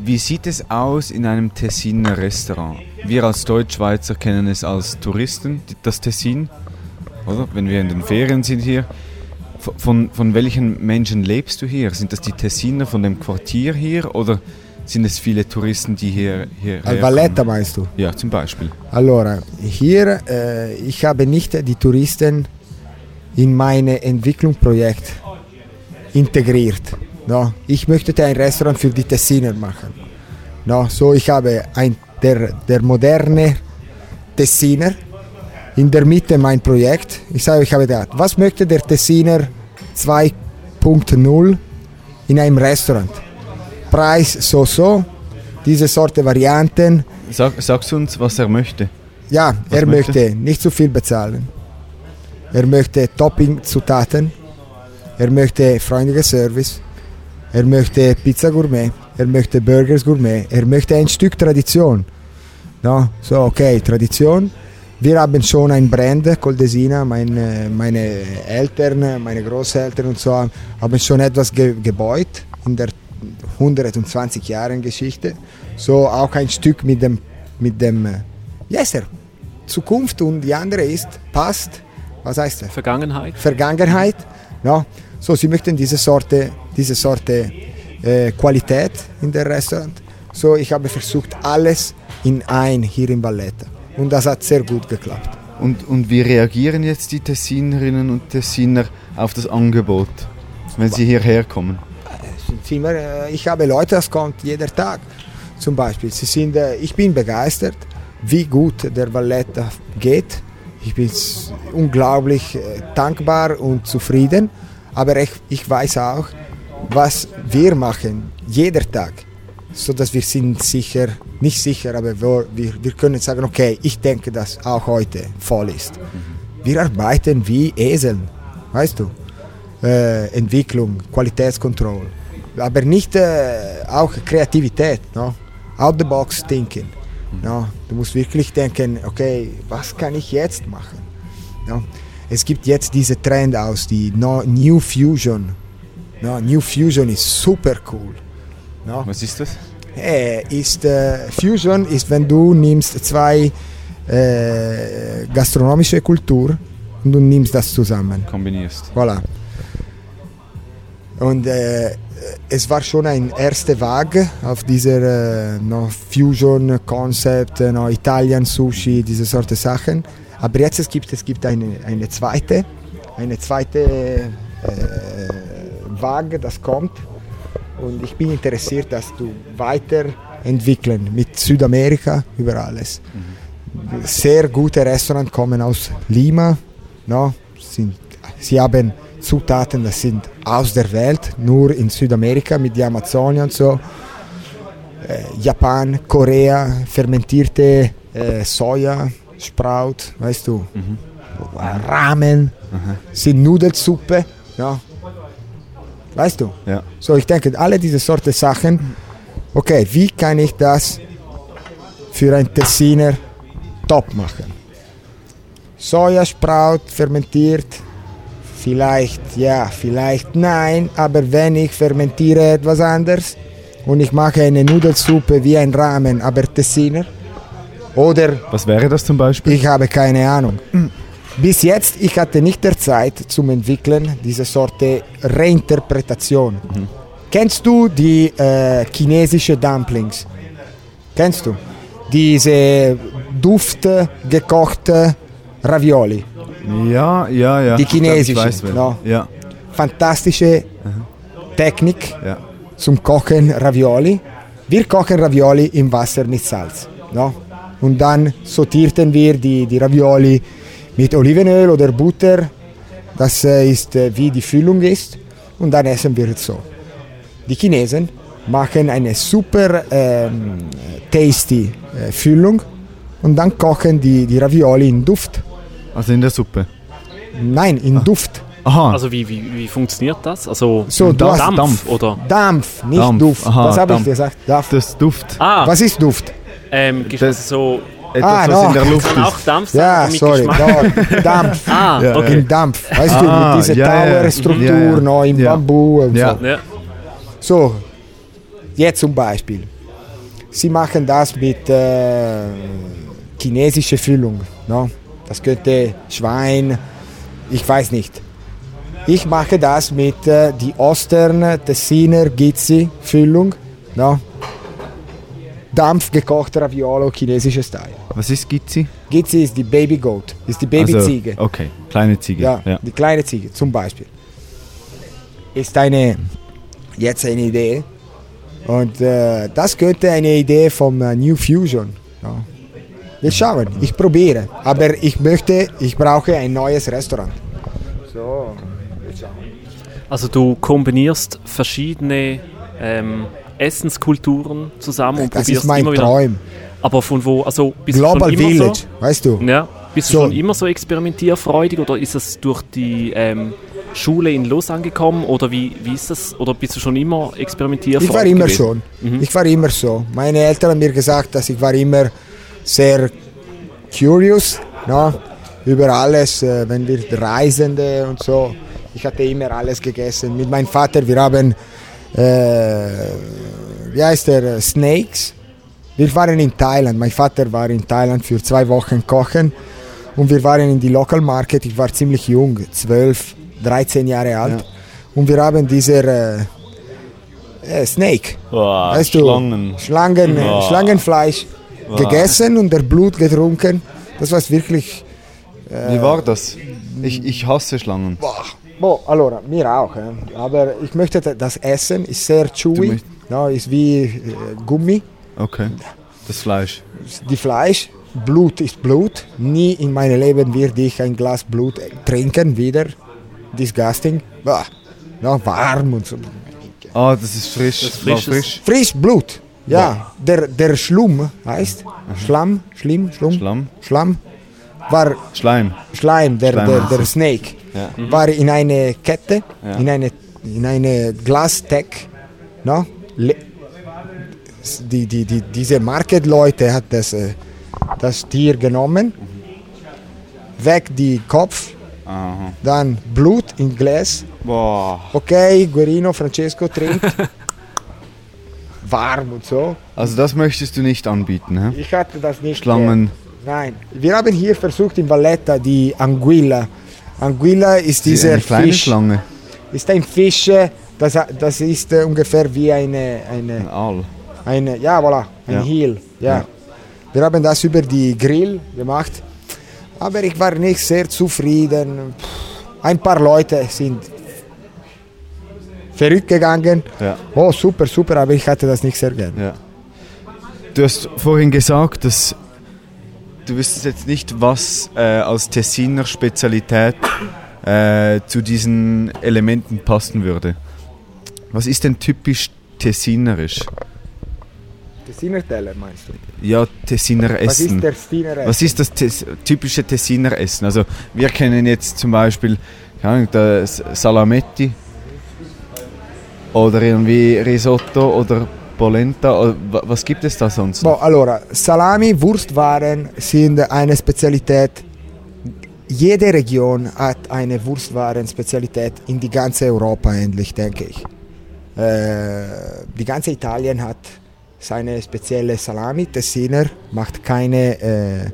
Wie sieht es aus in einem Tessiner Restaurant? Wir als Deutschschweizer kennen es als Touristen, das Tessin, oder? Wenn wir in den Ferien sind hier. Von- Von, welchen Menschen lebst du hier? Sind das die Tessiner von dem Quartier hier oder sind es viele Touristen, die hier, hier Al Valletta meinst du? Ja, zum Beispiel. Allora, hier, äh, ich habe nicht die Touristen in mein Entwicklungsprojekt integriert. No? Ich möchte ein Restaurant für die Tessiner machen. No? So, ich habe ein, der, der moderne Tessiner in der Mitte mein Projekt. Ich sage, ich habe gedacht, was möchte der Tessiner 2.0 in einem Restaurant? Preis so so, diese Sorte Varianten, Sag, sagst uns, was er möchte. ja, Was er möchte? möchte? nicht zu viel bezahlen. Er möchte Topping-Zutaten. Er möchte freundlicher Service. er möchte Pizza Gourmet, er möchte Burgers Gourmet, er möchte ein Stück Tradition. No? So, okay, Tradition. Wir haben schon ein Brand, Coldesina, meine, meine Eltern, meine Großeltern und so haben schon etwas ge gebaut in der 120 Jahren Geschichte. So auch ein Stück mit dem, mit dem, yes, sir, Zukunft und die andere ist, passt, was heißt das? Vergangenheit. Vergangenheit. No? So, sie möchten diese Sorte, diese Sorte äh, Qualität in der Restaurant. So, ich habe versucht, alles in ein hier in Valletta. Und das hat sehr gut geklappt. Und, und wie reagieren jetzt die Tessinerinnen und Tessiner auf das Angebot, wenn sie hierher kommen? sind immer, äh, ich habe Leute, das kommt jeder Tag. Zum Beispiel, sie sind, äh, ich bin begeistert, wie gut der Valletta geht. Ich bin unglaublich äh, dankbar und zufrieden. Aber ich, ich weiß auch, was wir machen, jeder Tag, so dass wir sind sicher, nicht sicher, aber wir, wir, können sagen, okay, ich denke, dass auch heute voll ist. Wir arbeiten wie Eseln, weißt du? Äh, Entwicklung, Qualitätskontrolle, aber nicht äh, auch Kreativität, no? out the box thinking. No? Du musst wirklich denken, okay, was kann ich jetzt machen? No? Es gibt jetzt diese Trend aus, die no, New Fusion. No? New Fusion ist super cool. No? Was ist das? Äh, ist, äh, Fusion ist, wenn du nimmst zwei äh, gastronomische Kultur und du nimmst das zusammen. Kombinierst. Voilà. Und äh, es war schon ein erster Weg auf dieser äh, no, Fusion-Konzept, äh, no, Italian Sushi, diese Sorte Sachen. Aber jetzt es gibt es gibt eine, eine zweite, eine zweite äh, Weg, das kommt. Und ich bin interessiert, dass du weiterentwickeln mit Südamerika über alles. Sehr gute Restaurants kommen aus Lima. No? Sind, sie haben Zutaten, das sind aus der Welt, nur in Südamerika mit der Amazonie und so. Äh, Japan, Korea, fermentierte äh, Soja, Sprout, weißt du. Ramen, sind Nudelsuppe. Ja. Weißt du? Ja. So, ich denke, alle diese Sorte Sachen, okay, wie kann ich das für ein Tessiner top machen? Sojasprout fermentiert, vielleicht ja, vielleicht nein, aber wenn ich fermentiere etwas anderes und ich mache eine Nudelsuppe wie ein Ramen, aber Tessiner, oder Was wäre das zum Beispiel? ich habe keine Ahnung. Bis jetzt, ich hatte nicht der Zeit zum Entwickeln diese Sorte Reinterpretation. Kennst du die äh, chinesische Dumplings? Kennst du? Diese duftgekochte Ravioli. Ja, ja, ja. Die Ich weiß, wer. no? Ja, Fantastische Technik ja. zum Kochen Ravioli. Wir kochen Ravioli im Wasser mit Salz. No? Und dann sortierten wir die, die Ravioli mit Olivenöl oder Butter. Das äh, ist äh, wie die Füllung ist. Und dann essen wir es so. Die Chinesen machen eine super ähm, tasty äh, Füllung und dann kochen die, die Ravioli in Duft. Also in der Suppe. Nein, in Duft. Aha. Also wie, wie, wie funktioniert das? Also So, du hast Dampf, Dampf. oder? Dampf, nicht Dampf. Duft. Aha, Was habe ich Dampf. gesagt? Dampf. das Duft. Ah, Was ist Duft? ähm, das- also so Etwas, Ah, was in der Luft kann auch. Dampf sein, Ja, sorry, Dampf. Ah, Ja, okay. Im Dampf, weißt Ah, du, mit dieser ja, Tower-Struktur, ja, ja. noch im Ja. Bambu und Ja. so. Ja. So, jetzt zum Beispiel. Sie machen das mit äh, chinesischer Füllung. No? Das könnte Schwein, ich weiß nicht. Ich mache das mit äh, die Ostern Tessiner Gizzi Füllung. No? Dampfgekochte Raviolo, chinesischer Style. Was ist Gizzi? Gizzi ist die Baby Goat, ist die Babyziege. Also, okay, kleine Ziege. Ja, ja. die kleine Ziege zum Beispiel. Ist eine, jetzt eine Idee. Und äh, das könnte eine Idee vom äh, New Fusion. Ja. Wir schauen, ich probiere. Aber ich möchte, ich brauche ein neues Restaurant. So, wir schauen. Also du kombinierst verschiedene ähm, Essenskulturen zusammen und Das probierst ist mein immer wieder. Aber von wo? Also bist Global du schon immer Village, weißt du? so? Ja. Bist So. du schon immer so experimentierfreudig oder ist es durch die ähm, Schule in Lausanne gekommen oder wie, wie ist das? Oder bist du schon immer experimentierfreudig Ich war immer gewesen? schon. Ich war immer so. Meine Eltern haben mir gesagt, dass ich war immer sehr curious no? über alles, äh, wenn wir Reisende und so. Ich hatte immer alles gegessen. Mit meinem Vater, wir haben, äh, wie heißt der, äh, Snakes. Wir waren in Thailand. Mein Vater war in Thailand für zwei Wochen kochen und wir waren in die Local Market. Ich war ziemlich jung, 12, 13 Jahre alt. Und wir haben dieser äh, äh, Snake, Boah, weißt du, Schlangen. Schlangen, äh, Boah. Schlangenfleisch gegessen und der Blut getrunken. Das war wirklich. Wie war das? Ich, ich hasse Schlangen. Boah. Boah, allora, mir auch. eh. Aber ich möchte da- das Essen, ist sehr chewy, no, ist wie äh, Gummi. Okay. Das Fleisch. Die Fleisch, Blut ist Blut. Nie in meinem Leben werde ich ein Glas Blut trinken wieder. Disgusting. Boah. No, warm und so. Ah, das ist frisch. Das war frisches- frisch. Frisch Blut. Ja, der, der Schlum heißt. Schlamm, Schlimm, Schlum, Schlamm. Schlamm. War Schleim. Schleim, der, Schleim, der, der Snake, Ja. war in eine Kette, Ja. in eine, in eine Glasdeck. No? Le die, die, die, diese Market-Leute hat das, äh, das Tier genommen, weg die Kopf, Aha. dann Blut in Glas. Boah. Okay, Guerino, Francesco trinkt. Warm und so. Also das möchtest du nicht anbieten, hä? Ich hatte das nicht. Schlangen. Nein, wir haben hier versucht in Valletta die Anguilla. Anguilla ist dieser eine kleine Fisch. Schlange. Ist ein Fisch, äh, das, das ist äh, ungefähr wie eine, Ein eine, Aal. Eine ja voilà, ein Ja. Heel. Ja. Ja. Wir haben das über die Grill gemacht, aber ich war nicht sehr zufrieden. Ein paar Leute sind verrückt gegangen. Ja. Oh super, super, aber ich hatte das nicht sehr gern. Ja. Du hast vorhin gesagt, dass du wüsstest jetzt nicht, was äh, als Tessiner Spezialität äh, zu diesen Elementen passen würde. Was ist denn typisch tessinerisch? Tessiner Teller meinst du? Ja, Tessiner Was ist Essen. der Tessiner Essen? Was ist das Tes typische Tessiner Essen? Also wir kennen jetzt zum Beispiel keine das Salametti oder irgendwie Risotto oder Polenta. Oder was gibt es da sonst? Boh, allora, Salami, Wurstwaren sind eine Spezialität. Jede Region hat eine Wurstwaren-Spezialität in die ganze Europa eigentlich, denke ich. Äh, die ganze Italien hat seine spezielle Salami. Tessiner macht keine äh, äh,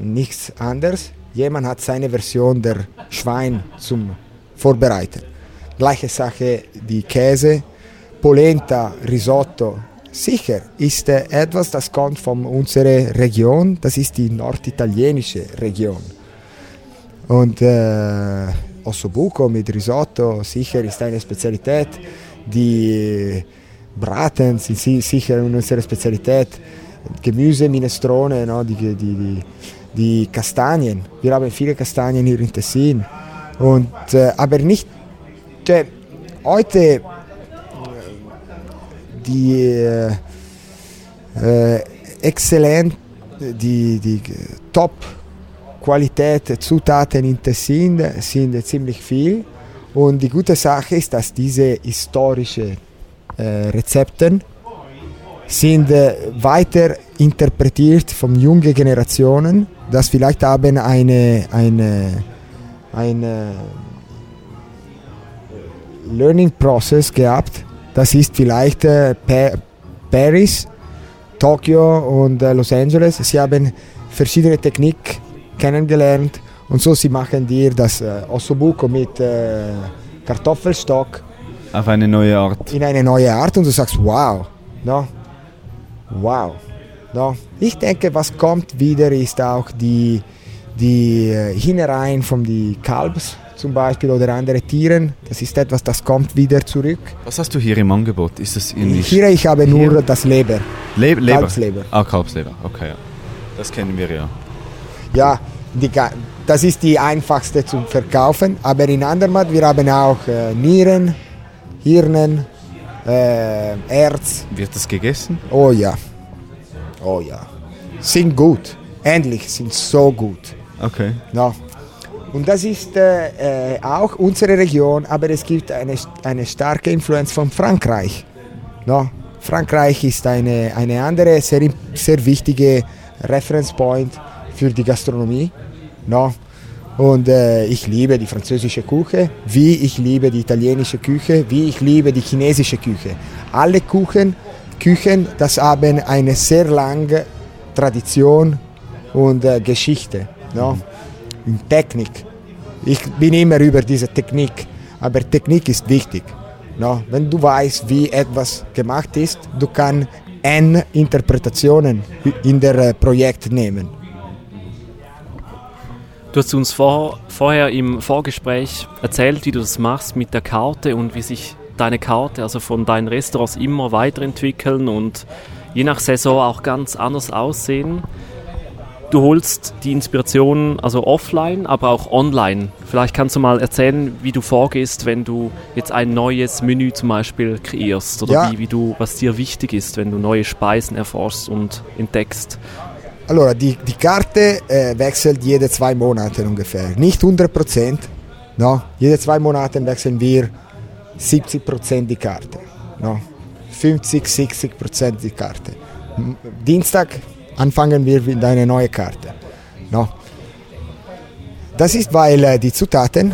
nichts anderes. Jemand hat seine Version der Schwein zum Vorbereiten. Gleiche Sache die Käse, Polenta, Risotto. Sicher ist etwas, das kommt von unserer Region, das ist die norditalienische Region. Und äh, Ossobuco mit Risotto sicher ist eine Spezialität. Die Braten sind si- sicher unsere Spezialität. Gemüse, Minestrone, no? die, die, die, die Kastanien. Wir haben viele Kastanien hier in Tessin. Und, äh, aber nicht äh, heute die äh, äh, exzellent, die, die top Qualität Zutaten in Tessin sind ziemlich viel. Und die gute Sache ist, dass diese historischen äh, Rezepten sind äh, weiter interpretiert von jungen Generationen, das vielleicht haben eine, eine, eine Learning Process gehabt. Das ist vielleicht äh, Pa- Paris, Tokio und äh, Los Angeles. Sie haben verschiedene Techniken kennengelernt und so sie machen dir das äh, Ossobuco mit äh, Kartoffelstock Auf eine neue Art. in eine neue Art und du sagst, wow, no? wow. No? Ich denke, was kommt wieder, ist auch die, die äh, Hinnereien von die Kalbs zum Beispiel oder andere Tieren. Das ist etwas, das kommt wieder zurück. Was hast du hier im Angebot? Ist das irgendwie Hier ich habe nur Hier? das Leber, Le Leber? Kalbsleber. Ah, Kalbsleber. Okay, ja. Das kennen wir ja. Ja, die, das ist die einfachste zu verkaufen. Aber in Andermatt, wir haben auch äh, Nieren, Hirnen, äh, Erz. Wird das gegessen? Oh ja. Oh ja. Sind gut. Endlich sind so gut. Okay. No. Und das ist äh, äh, auch unsere Region, aber es gibt eine, eine starke Influenz von Frankreich. No? Frankreich ist eine, eine andere sehr, sehr wichtige Reference Point für die Gastronomie. No? Und äh, ich liebe die französische Küche, wie ich liebe die italienische Küche, wie ich liebe die chinesische Küche. Alle Küchen, Küchen das haben eine sehr lange Tradition und äh, Geschichte. No? In Technik. Ich bin immer über diese Technik, aber Technik ist wichtig. No? Wenn du weißt, wie etwas gemacht ist, du kannst N Interpretationen in der äh, Projekt nehmen. Du hast uns vor, vorher im Vorgespräch erzählt, wie du das machst mit der Karte und wie sich deine Karte, also von deinen Restaurants immer weiterentwickeln und je nach Saison auch ganz anders aussehen. Du holst die Inspiration also offline, aber auch online. Vielleicht kannst du mal erzählen, wie du vorgehst, wenn du jetzt ein neues Menü zum Beispiel kreierst oder Ja. wie, wie du, was dir wichtig ist, wenn du neue Speisen erforschst und entdeckst. Allora, die, die Karte äh, wechselt jede zwei Monate ungefähr. Nicht 100 Prozent. No? Jede zwei Monate wechseln wir 70 Prozent die Karte. No? 50, 60 Prozent die Karte. Dienstag anfangen wir mit einer neuen Karte. No? Das ist, weil äh, die Zutaten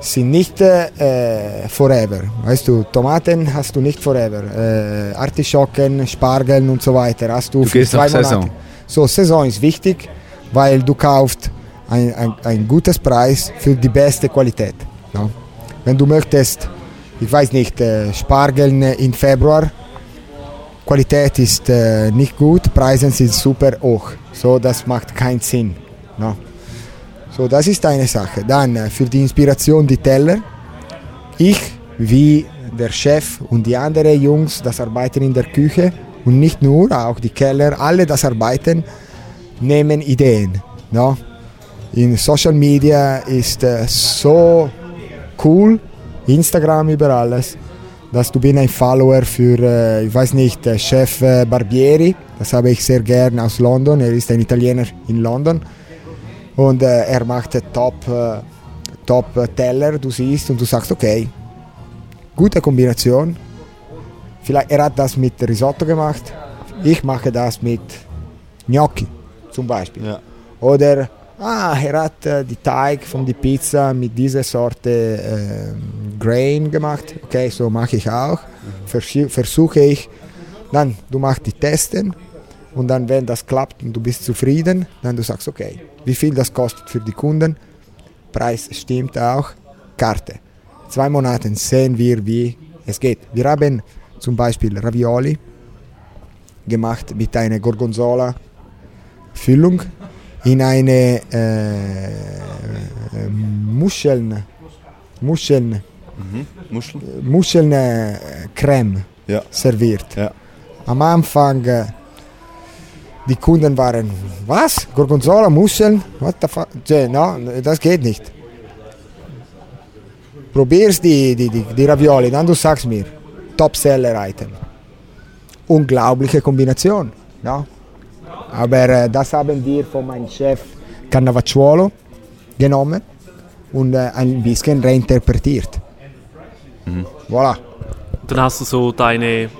sind nicht äh, forever. Weißt du, Tomaten hast du nicht forever. Äh, Artischocken, Spargeln und so weiter hast du, Du für zwei Monate. Saison. So, Saison ist wichtig, weil du kaufst ein, ein, ein gutes Preis für die beste Qualität. No? Wenn du möchtest, ich weiß nicht, äh, Spargeln in Februar, Qualität ist äh, nicht gut, Preise sind super hoch. So, das macht keinen Sinn. No? So, das ist eine Sache. Dann äh, für die Inspiration die Teller. Ich, wie der Chef und die anderen Jungs, das arbeiten in der Küche und nicht nur, auch die Keller, alle das arbeiten, nehmen Ideen. No? In Social Media ist äh, so cool, Instagram über alles, dass du bin ein Follower für, äh, ich weiß nicht, äh, Chef äh, Barbieri, das habe ich sehr gern aus London, er ist ein Italiener in London und äh, er macht äh, Top, Top Teller, du siehst und du sagst, okay, gute Kombination. Vielleicht er hat das mit Risotto gemacht, ich mache das mit Gnocchi zum Beispiel. Ja. Oder ah, er hat äh, die Teig von der Pizza mit dieser Sorte ähm, Grain gemacht. Okay, so mache ich auch. Versu- Versuche ich. Dann du machst die Testen und dann wenn das klappt und du bist zufrieden, dann du sagst okay, wie viel das kostet für die Kunden. Preis stimmt auch. Karte. Zwei Monate sehen wir, wie es geht. Wir haben zum Beispiel Ravioli gemacht mit einer Gorgonzola Füllung in eine äh, äh, Muscheln, Muscheln, Muscheln? Muscheln äh, Creme Ja. serviert. Ja. Am Anfang äh, die Kunden waren, was? Gorgonzola, Muscheln? What the fuck? No, das geht nicht. Probierst die, die, die, die Ravioli, dann du sagst mir, Top-Seller-Item. Unglaubliche Kombination. No? Aber äh, das haben wir von meinem Chef Cannavacciuolo genommen und äh, ein bisschen reinterpretiert. Voilà. Dann hast du so deine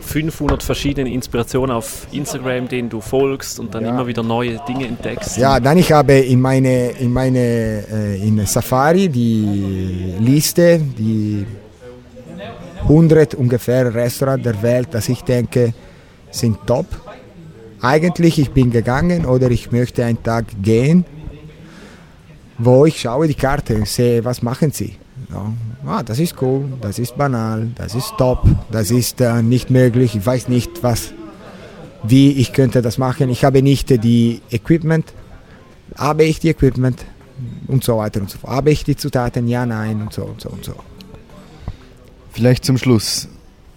500 verschiedenen Inspirationen auf Instagram, denen du folgst und dann Ja. immer wieder neue Dinge entdeckst. Ja, dann ich habe in meine, in meine äh, in Safari die Liste, die 100 ungefähr Restaurants der Welt, dass ich denke, sind top. Eigentlich ich bin gegangen oder ich möchte einen Tag gehen, wo ich schaue die Karte und sehe, was machen sie. Ja, ah, das ist cool, das ist banal, das ist top, das ist äh, nicht möglich, ich weiß nicht, was, wie ich könnte das machen. Ich habe nicht die Equipment, habe ich die Equipment und so weiter und so fort. Habe ich die Zutaten? Ja, nein und so und so und so. Vielleicht zum Schluss,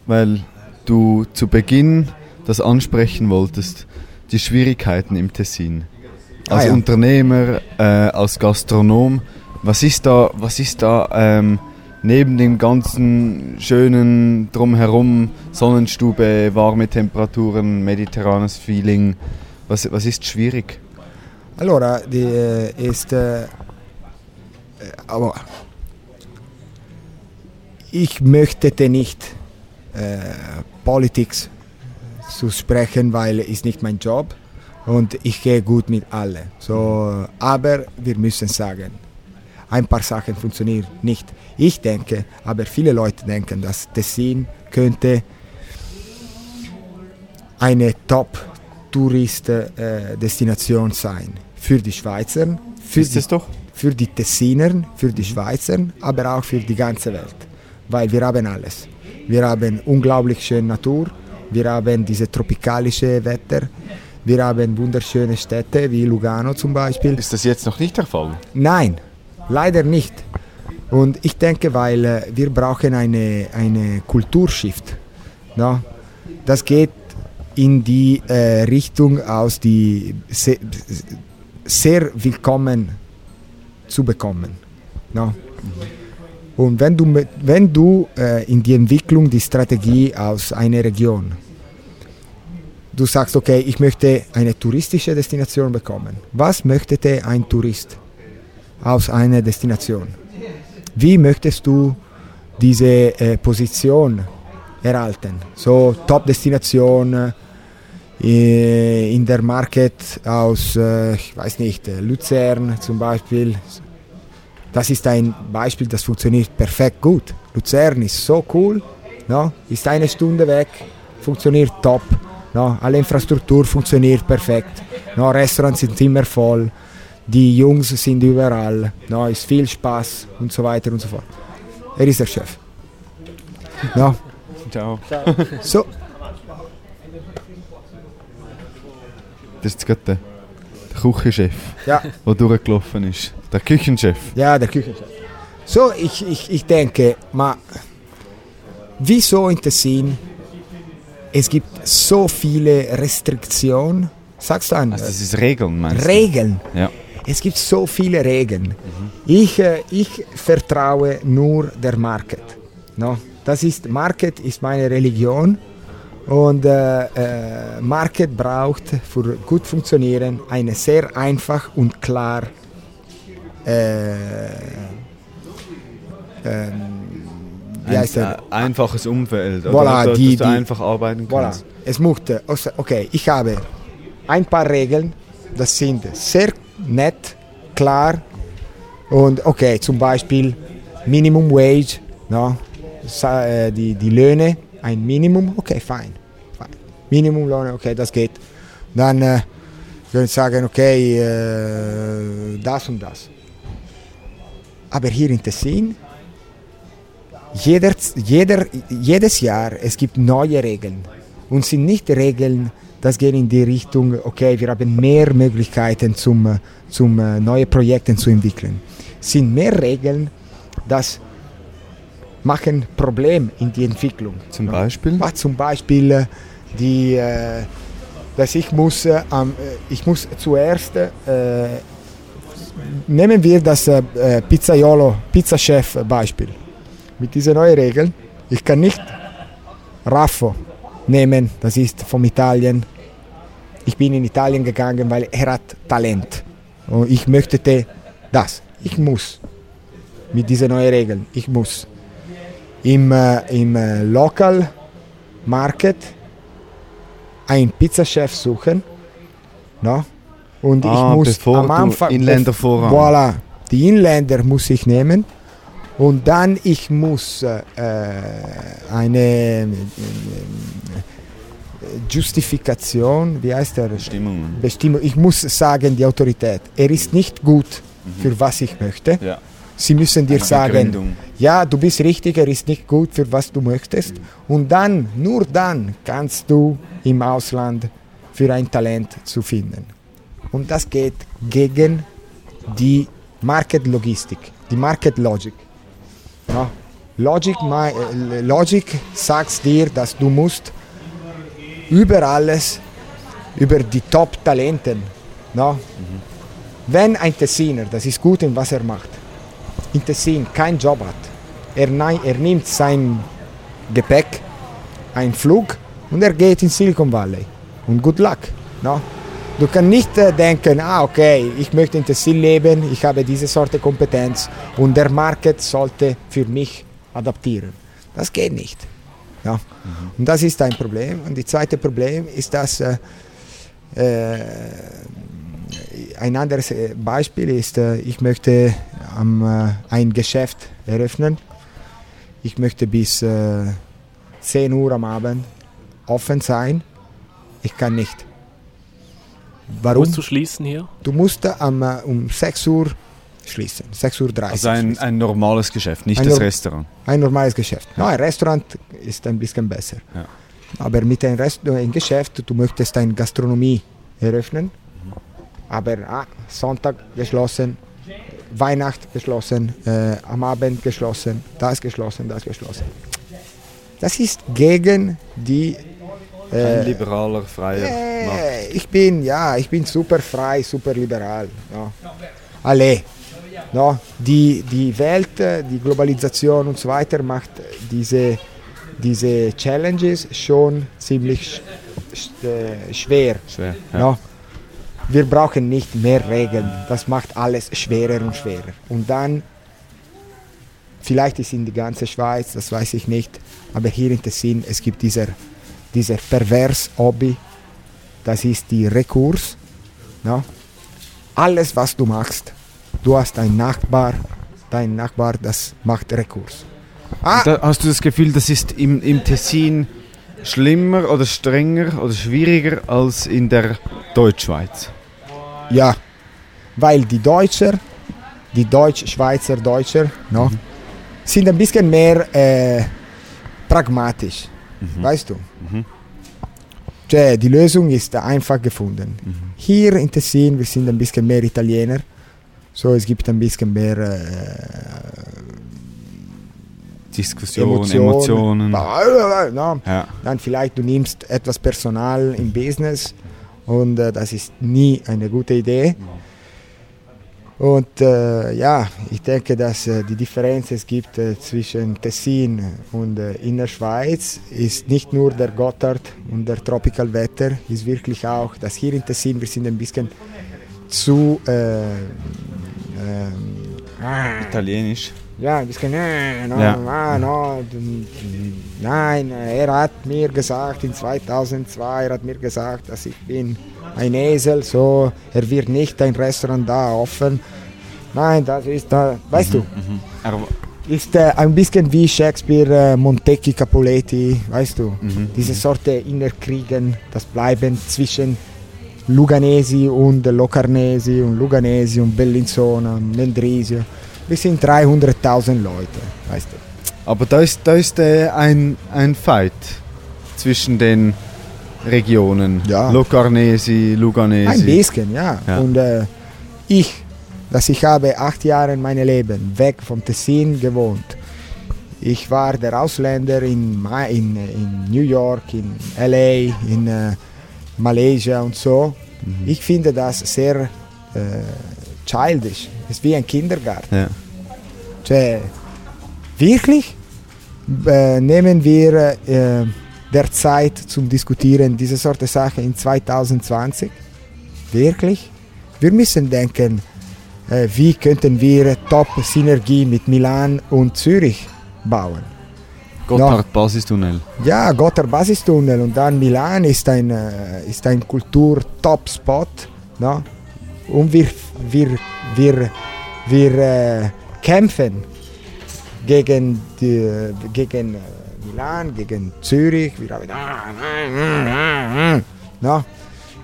weil du zu Beginn das ansprechen wolltest, die Schwierigkeiten im Tessin. Als Ah, ja. Unternehmer, äh, als Gastronom, was ist da, was ist da ähm, neben dem ganzen schönen Drumherum, Sonnenstube, warme Temperaturen, mediterranes Feeling, was, was ist schwierig? Allora, die, äh, ist, äh, aber ich möchte nicht äh, Politik zu sprechen, weil ist nicht mein Job und ich gehe gut mit allen. So, aber wir müssen sagen, ein paar Sachen funktionieren nicht. Ich denke, aber viele Leute denken, dass Tessin könnte eine Top-Tourist-Destination sein für die Schweizer, für Ist die es doch? für die Tessiner, für die Schweizer, aber auch für die ganze Welt. Weil wir haben alles. Wir haben unglaublich schöne Natur, wir haben diese tropikalische Wetter, wir haben wunderschöne Städte wie Lugano zum Beispiel. Ist das jetzt noch nicht der Fall? Nein, leider nicht. Und ich denke, weil äh, wir brauchen eine, eine Kulturshift. No? Das geht in die äh, Richtung aus, die se sehr willkommen zu bekommen. No? Und wenn du, wenn du äh, in die Entwicklung die Strategie aus einer Region, du sagst, okay, ich möchte eine touristische Destination bekommen. Was möchte ein Tourist aus einer Destination? Wie möchtest du diese äh, Position erhalten? So Top-Destination äh, in der Market aus, äh, ich weiß nicht, äh, Luzern zum Beispiel. Das ist ein Beispiel, das funktioniert perfekt gut. Luzern ist so cool, no? ist eine Stunde weg, funktioniert top. No? Alle Infrastruktur funktioniert perfekt. No? Restaurants sind immer voll, die Jungs sind überall, no? ist viel Spaß und so weiter und so fort. Er ist der Chef. No? Ciao. So, Das ist der Küchenchef, ja. der durchgelaufen ist. Der Küchenchef. Ja, der Küchenchef. So, ich, ich, ich denke, ma, wieso in Tessin? Es gibt so viele Restriktionen. Sagst du an? Also das ist Regeln, meinst du? Regeln. Ja. Es gibt so viele Regeln. Ich, äh, ich vertraue nur der Market. No? Das ist, Market ist meine Religion und äh, äh, Market braucht für gut funktionieren eine sehr einfach und klar äh, ähm, wie Ein heißt der? äh, einfaches Umfeld? Voilà, dass, die- dass du die- einfach arbeiten Voilà. kannst. Es musste, also, okay, ich habe ein paar Regeln, das sind sehr nett, klar und okay, zum Beispiel Minimum Wage, no? Sa- äh, die, die Löhne, ein Minimum, okay, fein, fein. Minimumlohne, okay, das geht. Dann äh, können sagen, okay, äh, das und das. Aber hier in Tessin, jeder, jeder, jedes Jahr es gibt neue Regeln und sind nicht Regeln, das geht in die Richtung, okay, wir haben mehr Möglichkeiten zum, äh, zum äh, neue Projekte zu entwickeln. Sind mehr Regeln, das machen Problem in die Entwicklung. Zum Beispiel? Was zum Beispiel äh, die, äh, dass ich muss, äh, ich muss zuerst, nehmen wir das äh, Pizzaiolo, Pizzachef Beispiel. Mit diesen neuen Regeln, ich kann nicht Raffo nehmen, das ist vom Italien. Ich bin in Italien gegangen, weil er hat Talent. Und ich möchte das. Ich muss. Mit diesen neuen Regeln. Ich muss. Im, äh, im äh, Local Market einen Pizzachef suchen. No? Und Ah, ich muss am Anfang. Inländer Vorrang. Voilà. Die Inländer muss ich nehmen. Und dann ich muss äh, eine äh, Justifikation, wie heißt der? Bestimmungen. Bestimmung. Ich muss sagen, die Autorität, er ist nicht gut für was ich möchte. Ja. Sie müssen dir Eine sagen, Begründung. ja, du bist richtig, er ist nicht gut für was du möchtest. Und dann, nur dann kannst du im Ausland für ein Talent zu finden. Und das geht gegen die Market Logistik, die Market Logic. Ja. Logic, mei- äh, Logic sagt dir, dass du musst über alles, über die Top-Talenten. No? Wenn ein Tessiner, das ist gut in was er macht, in Tessin keinen Job hat, er, er nimmt sein Gepäck, einen Flug und er geht in Silicon Valley. Und good luck. No? Du kannst nicht äh, denken, ah okay, ich möchte in Tessin leben, ich habe diese Sorte Kompetenz und der Markt sollte für mich adaptieren. Das geht nicht. Ja. Und das ist ein Problem. Und das zweite Problem ist, dass äh, äh, ein anderes äh, Beispiel ist, äh, ich möchte äh, ein Geschäft eröffnen. Ich möchte bis äh, 10 Uhr am Abend offen sein. Ich kann nicht. Warum? Musst du schließen hier? Du musst am, um 6 Uhr schließen. 6 Uhr 30 Also ein, ein normales Geschäft, nicht Ein das Restaurant. Ein normales Geschäft. No, ein Restaurant ist ein bisschen besser. Ja. Aber mit einem Rest, ein Geschäft, du möchtest eine Gastronomie eröffnen, aber ah, Sonntag geschlossen, Weihnacht geschlossen, äh, am Abend geschlossen, das geschlossen, das geschlossen. Das ist gegen die Ein äh, liberaler, freier Markt. äh, ich bin, ja, ich bin super frei, super liberal. Ja. Alle. No, die, die Welt, die Globalisation und so weiter macht diese, diese Challenges schon ziemlich sch, sch, äh, schwer. Schwer. Ja. No? Wir brauchen nicht mehr Regeln. Das macht alles schwerer und schwerer. Und dann, vielleicht ist in die ganze Schweiz, das weiß ich nicht, aber hier in Tessin, es gibt dieser, dieser pervers Hobby, das ist die Rekurs. No? Alles, was du machst, du hast einen Nachbar, dein Nachbar, das macht Rekurs. Ah, Da hast du das Gefühl, das ist im, im Tessin schlimmer oder strenger oder schwieriger als in der Deutschschweiz? Ja, weil die Deutscher, die Deutsch-Schweizer Deutscher, no, sind ein bisschen mehr äh, pragmatisch, weißt du. Cioè, die Lösung ist einfach gefunden. Hier in Tessin, wir sind ein bisschen mehr Italiener, so es gibt ein bisschen mehr äh, Diskussion, Emotionen. Emotionen. No, Ja. dann vielleicht du nimmst etwas Personal im Business und äh, das ist nie eine gute Idee. Und äh, ja, ich denke, dass äh, die Differenz es gibt äh, zwischen Tessin und äh, Innerschweiz ist nicht nur der Gotthard und der Tropical Wetter, ist wirklich auch, dass hier in Tessin wir sind ein bisschen zu äh, ähm, Italienisch. Ja, ein bisschen, äh, no, Ja. d- nein, er hat mir gesagt, in 2002, er hat mir gesagt, dass ich bin ein Esel, so, er wird nicht ein Restaurant da offen. Nein, das ist da, weißt du, Er, ist äh, ein bisschen wie Shakespeare, äh, Montecchi, Capuletti, weißt du, diese Sorte Innerkriegen, das Bleiben zwischen Luganesi und Locarnesi und Luganesi und Bellinzona, Mendrisio. Wir sind 300.000 Leute, weißt du. aber da ist, da ist äh, ein, ein Fight zwischen den Regionen. Ja. Locarnesi, Luganesi. Ein bisschen, ja. Ja. Und äh, ich, dass ich habe acht Jahre in meinem Leben weg vom Tessin gewohnt. Ich war der Ausländer in, in, in New York, in LA, in äh, Malaysia und so. Ich finde das sehr äh, childish. Ist wie ein Kindergarten. Ja. Cioè, wirklich äh, nehmen wir äh, der Zeit zum Diskutieren diese Sorte Sache in 2020? Wirklich? Wir müssen denken, äh, wie könnten wir Top-Synergie mit Milan und Zürich bauen. Gotthard Basistunnel. Ja, Gotthard Basistunnel und dann Milan ist ein, äh, ist ein Kultur-Top-Spot. No? Und wir, wir, wir, wir äh, kämpfen gegen, die, gegen äh, Milan, gegen Zürich. Wir, haben, no?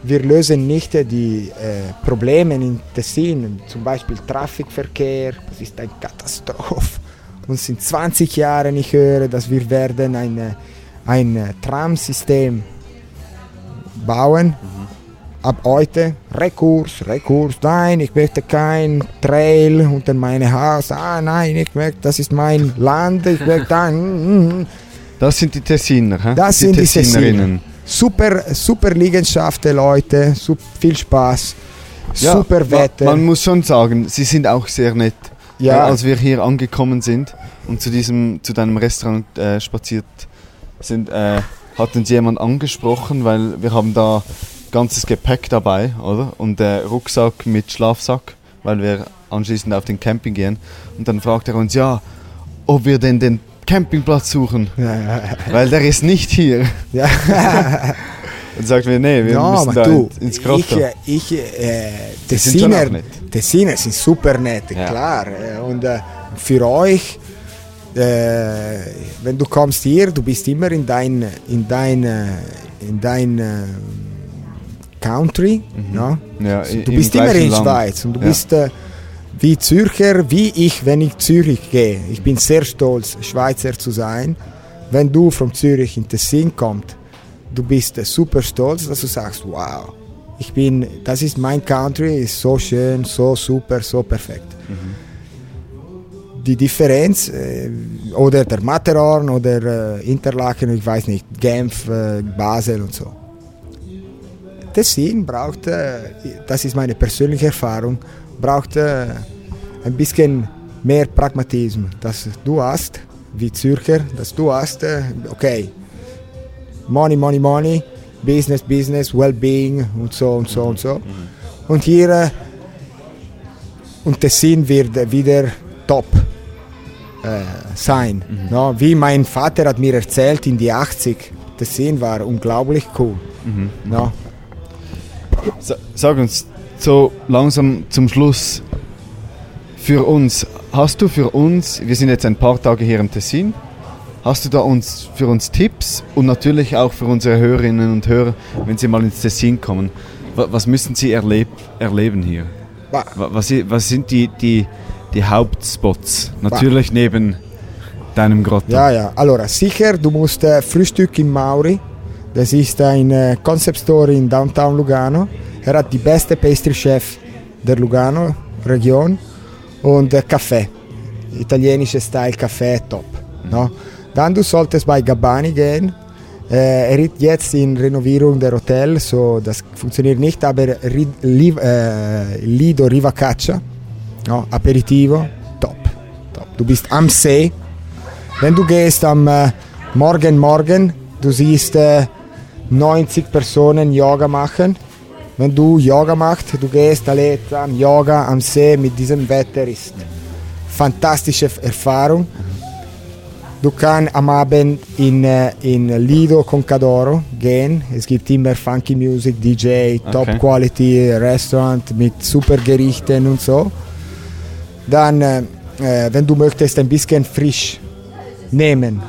wir lösen nicht äh, die äh, Probleme in Tessin, zum Beispiel Trafficverkehr, das ist eine Katastrophe. Und in 20 Jahren, ich höre, dass wir werden eine, ein äh, Tramsystem bauen. Ab heute Rekurs, Rekurs, nein, ich möchte kein Trail unter meinem Haus. Ah, nein, ich möchte, das ist mein Land, ich möchte ein, mm, mm. Das sind die Tessiner, hä? Das sind die Tessiner. Super, super Liegenschaften, Leute, sup, viel Spaß, Ja, super Wetter. Man muss schon sagen, sie sind auch sehr nett. Ja. Weil als wir hier angekommen sind und zu diesem, zu deinem Restaurant äh, spaziert sind, äh, hat uns jemand angesprochen, weil wir haben da ganzes Gepäck dabei, oder? Und der Rucksack mit Schlafsack, weil wir anschließend auf den Camping gehen. Und dann fragt er uns, ja, ob wir denn den Campingplatz suchen, weil der ist nicht hier. Ja. Und sagt mir, nee, wir no, müssen da tu, ins ich, Grotto. ich, äh, sind schon Tessiner. Tessiner sind super nett, Ja. klar. Äh, Und äh, für euch, äh, wenn du kommst hier, du bist immer in dein, in dein, äh, in dein äh, Country, no? Ja, du Mhm. im bist immer in Land. Schweiz und du Ja. bist äh, wie Zürcher, wie ich, wenn ich Zürich gehe. Ich bin sehr stolz, Schweizer zu sein. Wenn du von Zürich in Tessin kommst, du bist äh, super stolz, dass du sagst, wow, ich bin, das ist mein Country, ist so schön, so super, so perfekt. Die Differenz, äh, oder der Matterhorn oder äh, Interlaken, ich weiß nicht, Genf, äh, Basel und so. Tessin braucht, das ist meine persönliche Erfahrung, braucht ein bisschen mehr Pragmatismus, dass du hast, wie Zürcher, dass du hast, äh, okay, Money, Money, Money, Business, Business, Wellbeing und so und so und so. Und hier, äh, und Tessin wird wieder top äh, sein. No? Wie mein Vater hat mir erzählt in die 80, Tessin war unglaublich cool. No? Sa- Sag uns so langsam zum Schluss für uns. Hast du für uns, wir sind jetzt ein paar Tage hier im Tessin, hast du da uns für uns Tipps und natürlich auch für unsere Hörerinnen und Hörer, wenn sie mal ins Tessin kommen, wa- was müssen sie erleb erleben hier? Wa- Wa- Was, was sind die, die, die Hauptspots? Natürlich neben deinem Grotto. Ja, ja. Allora, sicher, du musst äh, Frühstück im Mauri. Das ist ein äh, Concept Store in Downtown Lugano. Er hat die beste Pastry-Chef der Lugano-Region und äh, Kaffee. Italienische Style Kaffee, top. No? Dann du solltest bei Gabbani gehen. Äh, er ist jetzt in Renovierung der Hotel, so das funktioniert nicht, aber äh, Lido Rivacaccia, no? Aperitivo, top, top. Du bist am See, wenn du gehst am äh, Morgen, Morgen, du siehst äh, 90 Personen Yoga machen. Wenn du Yoga machst, du gehst alle am Yoga am See mit diesem Wetter, ist fantastische Erfahrung. Du kannst am Abend in, äh, in Lido Concadoro gehen. Es gibt immer Funky Music, DJ, Top Okay. Quality Restaurant mit super Gerichten und so. Dann, äh, äh, wenn du möchtest, ein bisschen frisch nehmen.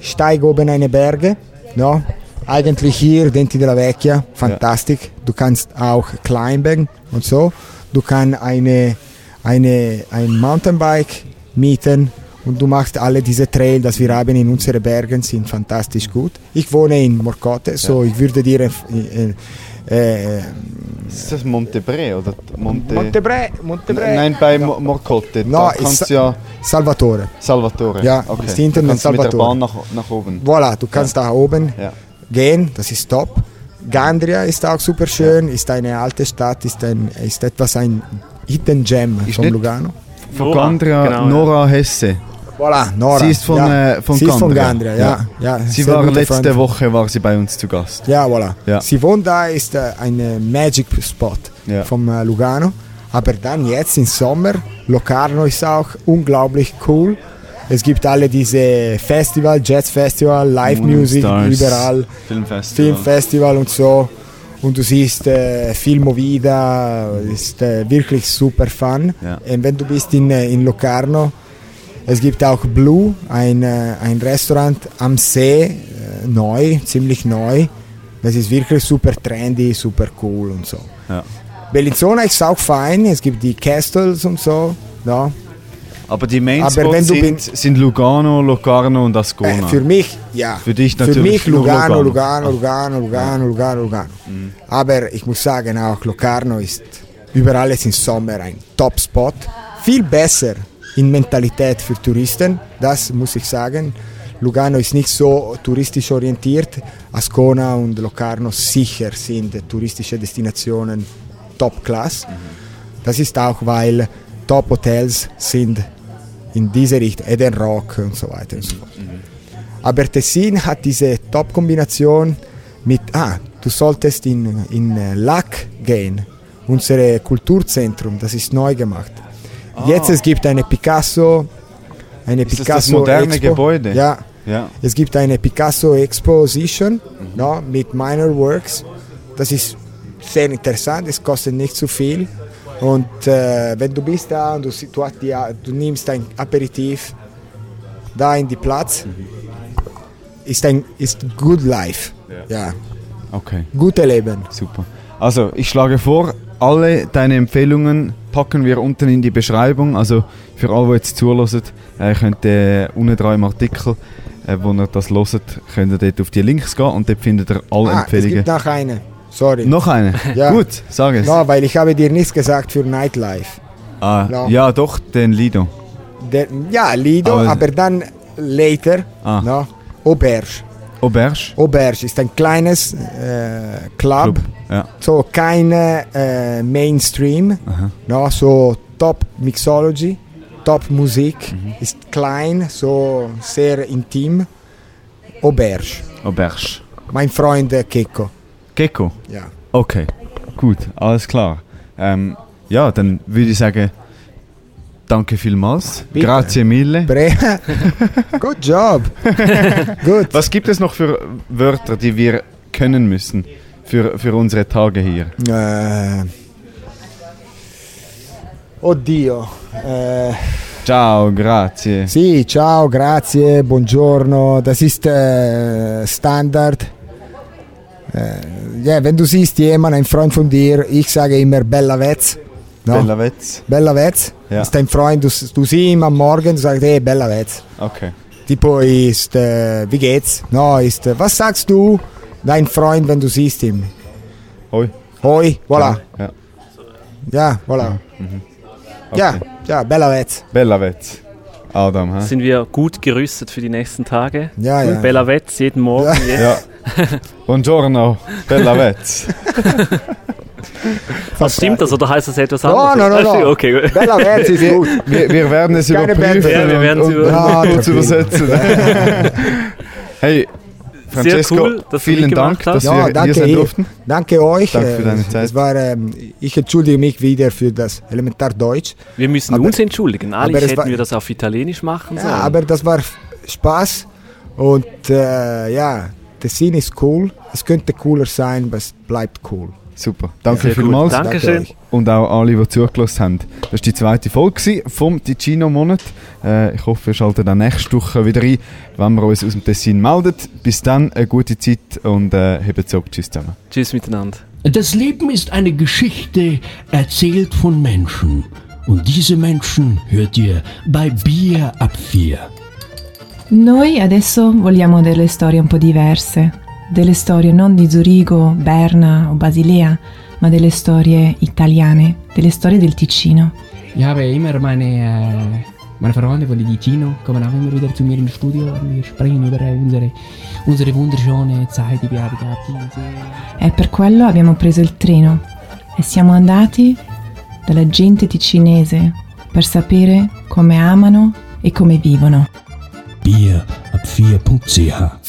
Steig oben eine Berge. No? Eigentlich hier, Denti della Vecchia, fantastisch. Du kannst auch climben und so. Du kannst eine, eine, ein Mountainbike mieten und du machst alle diese Trail, das wir haben in unseren Bergen, sind fantastisch gut. Ich wohne in Morcote, so ich würde dir äh, äh, Ist das Montebre oder Monte... Montebre, Montebre. Nein, bei Mo- Morcotte. No, da kannst du ja Salvatore. Salvatore. Ja, okay. ist hinten da kannst du mit der Salvatore. Bahn nach, nach oben. Voilà, du kannst da oben Ja. Gehen, das ist top. Gandria ist auch super schön, ist eine alte Stadt, ist, ein, ist etwas ein Hidden Gem Ist von Lugano. Von Nora, Gandria, genau, ja. Nora Hesse. Voilà, Nora. Sie ist von, ja. äh, von sie ist von Gandria. Gandria, ja. ja. Sie war letzte Freundin. Woche war sie bei uns zu Gast. Ja, voilà. Ja. Sie wohnt da, ist äh, ein Magic Spot Ja. vom äh, Lugano. Aber dann jetzt im Sommer, Locarno ist auch unglaublich cool. Es gibt alle diese Festival, Jazz Festival, Live Music überall. Filmfestival. Filmfestival und so. Und du siehst äh, viel Movida, ist äh, wirklich super fun. Ja. Und wenn du bist in, äh, in Locarno, es gibt auch Blue, ein, äh, ein Restaurant am See, äh, neu, ziemlich neu. Das ist wirklich super trendy, super cool und so. Ja. Bellinzona ist auch fein, es gibt die Castles und so. Ja. Aber die Main Aber wenn Spots du sind, sind Lugano, Locarno und Ascona. Äh, für mich, ja. Für dich Für natürlich mich nur Lugano, Lugano. Lugano, Lugano, Lugano, Lugano, Lugano. Aber ich muss sagen, auch Locarno ist überall im Sommer ein Top-Spot. Viel besser in Mentalität für Touristen, das muss ich sagen. Lugano ist nicht so touristisch orientiert. Ascona und Locarno sicher sind touristische Destinationen Top-Class. Das ist auch, weil Top-Hotels sind in diese Richtung, Eden Rock und so weiter und so fort. Aber Tessin hat diese Top-Kombination mit, ah, du solltest in, in äh, Lack gehen, unser Kulturzentrum, das ist neu gemacht. Jetzt es gibt eine Picasso, eine Ist das das Picasso moderne Expo. Gebäude? Ja, Ja. es gibt eine Picasso Exposition no, mit Minor Works. Das ist sehr interessant, es kostet nicht zu viel. Und äh, wenn du bist da und du, du, die, du nimmst ein Aperitif da in die Platz, ist ein ist good life. Ja. Okay, gute Leben. super. Also, ich schlage vor, alle deine Empfehlungen packen wir unten in die Beschreibung. Also, für alle, die jetzt zulassen, äh, könnt ihr unten dran im Artikel, äh, wo ihr das hört, könnt ihr dort auf die Links gehen und dort findet ihr alle Ah, es Empfehlungen. gibt noch eine. Sorry. Noch eine? Ja. Gut, sag es. No, weil ich habe dir nichts gesagt für Nightlife. Ah, No. Ja, doch, den Lido. Der, ja, Lido, Aber- aber, dann later, Ah. no, Auberge. Auberge. Auberge ist ein kleines äh, Club, Club. Ja. so keine äh, Mainstream, Aha. no, so Top Mixology, Top Musik, Mhm. ist klein, so sehr intim. Auberge. Auberge. Mein Freund äh, Keko. Gecko. Ja. Okay, gut, alles klar. Ähm, ja, dann würde ich sagen, danke vielmals. Bitte. Grazie mille. Bre Good job. Good. Was gibt es noch für Wörter, die wir können müssen für, für unsere Tage hier? Eh, oddio. Eh, Ciao, grazie. sì, ciao, grazie, buongiorno. Das ist äh, Standard. Äh, ja, wenn du siehst jemanden, ein Freund von dir, ich sage immer Bella Vez. No? Bella Vetz. Bella Vez Ja. ist dein Freund, du, du siehst ihn am Morgen, du sagst, hey, Bella Vez. Okay. Tipo ist, äh, wie geht's? No, ist, äh, was sagst du dein Freund, wenn du siehst ihn? Hoi. Hoi, voilà. Ja. Ja, voilà. Okay. Ja, ja, Bella Vez. Bella Vetz. Adam, hä? Sind wir gut gerüstet für die nächsten Tage? Ja, ja. Bella Wetz, jeden Morgen. jetzt. Ja. Buongiorno, Bella Vetz. Was stimmt das oder heißt das etwas No, anderes? no, no, no. Okay, gut. Bella Vez ist gut. Wir, wir werden es Keine überprüfen. Ja, wir werden es und, über- okay. übersetzen. hey, Francesco, cool, dass du vielen Dank, dass Ja, wir hier danke sein ihr. durften. Danke euch. Danke für deine Zeit. Es war, ähm, ich entschuldige mich wieder für das Elementardeutsch. Wir müssen Aber- uns entschuldigen. Eigentlich aber es hätten war- wir das auf Italienisch machen sollen. Ja, aber das war Spaß. Und äh, ja, der Sinn ist cool. Es könnte cooler sein, aber es bleibt cool. Super, danke Sehr gut. vielmals. Danke. Danke Dankeschön. Und auch alle, die zugelassen haben. Das war die zweite Folge vom Ticino-Monat. Äh, ich hoffe, ihr schaltet auch nächste Woche wieder ein, wenn wir uns aus dem Tessin melden. Bis dann, eine gute Zeit und äh, hebt so. Tschüss zusammen. Tschüss miteinander. Das Leben ist eine Geschichte erzählt von Menschen. Und diese Menschen hört ihr bei Bier ab 4. Noi adesso vogliamo delle storie un po' diverse, delle storie non di Zurigo, Berna o Basilea, ma delle storie italiane, delle storie del Ticino. Ich habe immer meine, äh, meine Freunde von Ticino kommen auch immer wieder zu mir ins Studio und wir sprechen über äh, unsere, unsere wunderschöne Zeit, die wir gehabt. E per quello abbiamo preso il treno e siamo andati dalla gente ticinese per sapere come amano e come vivono. Bier ab 4.ch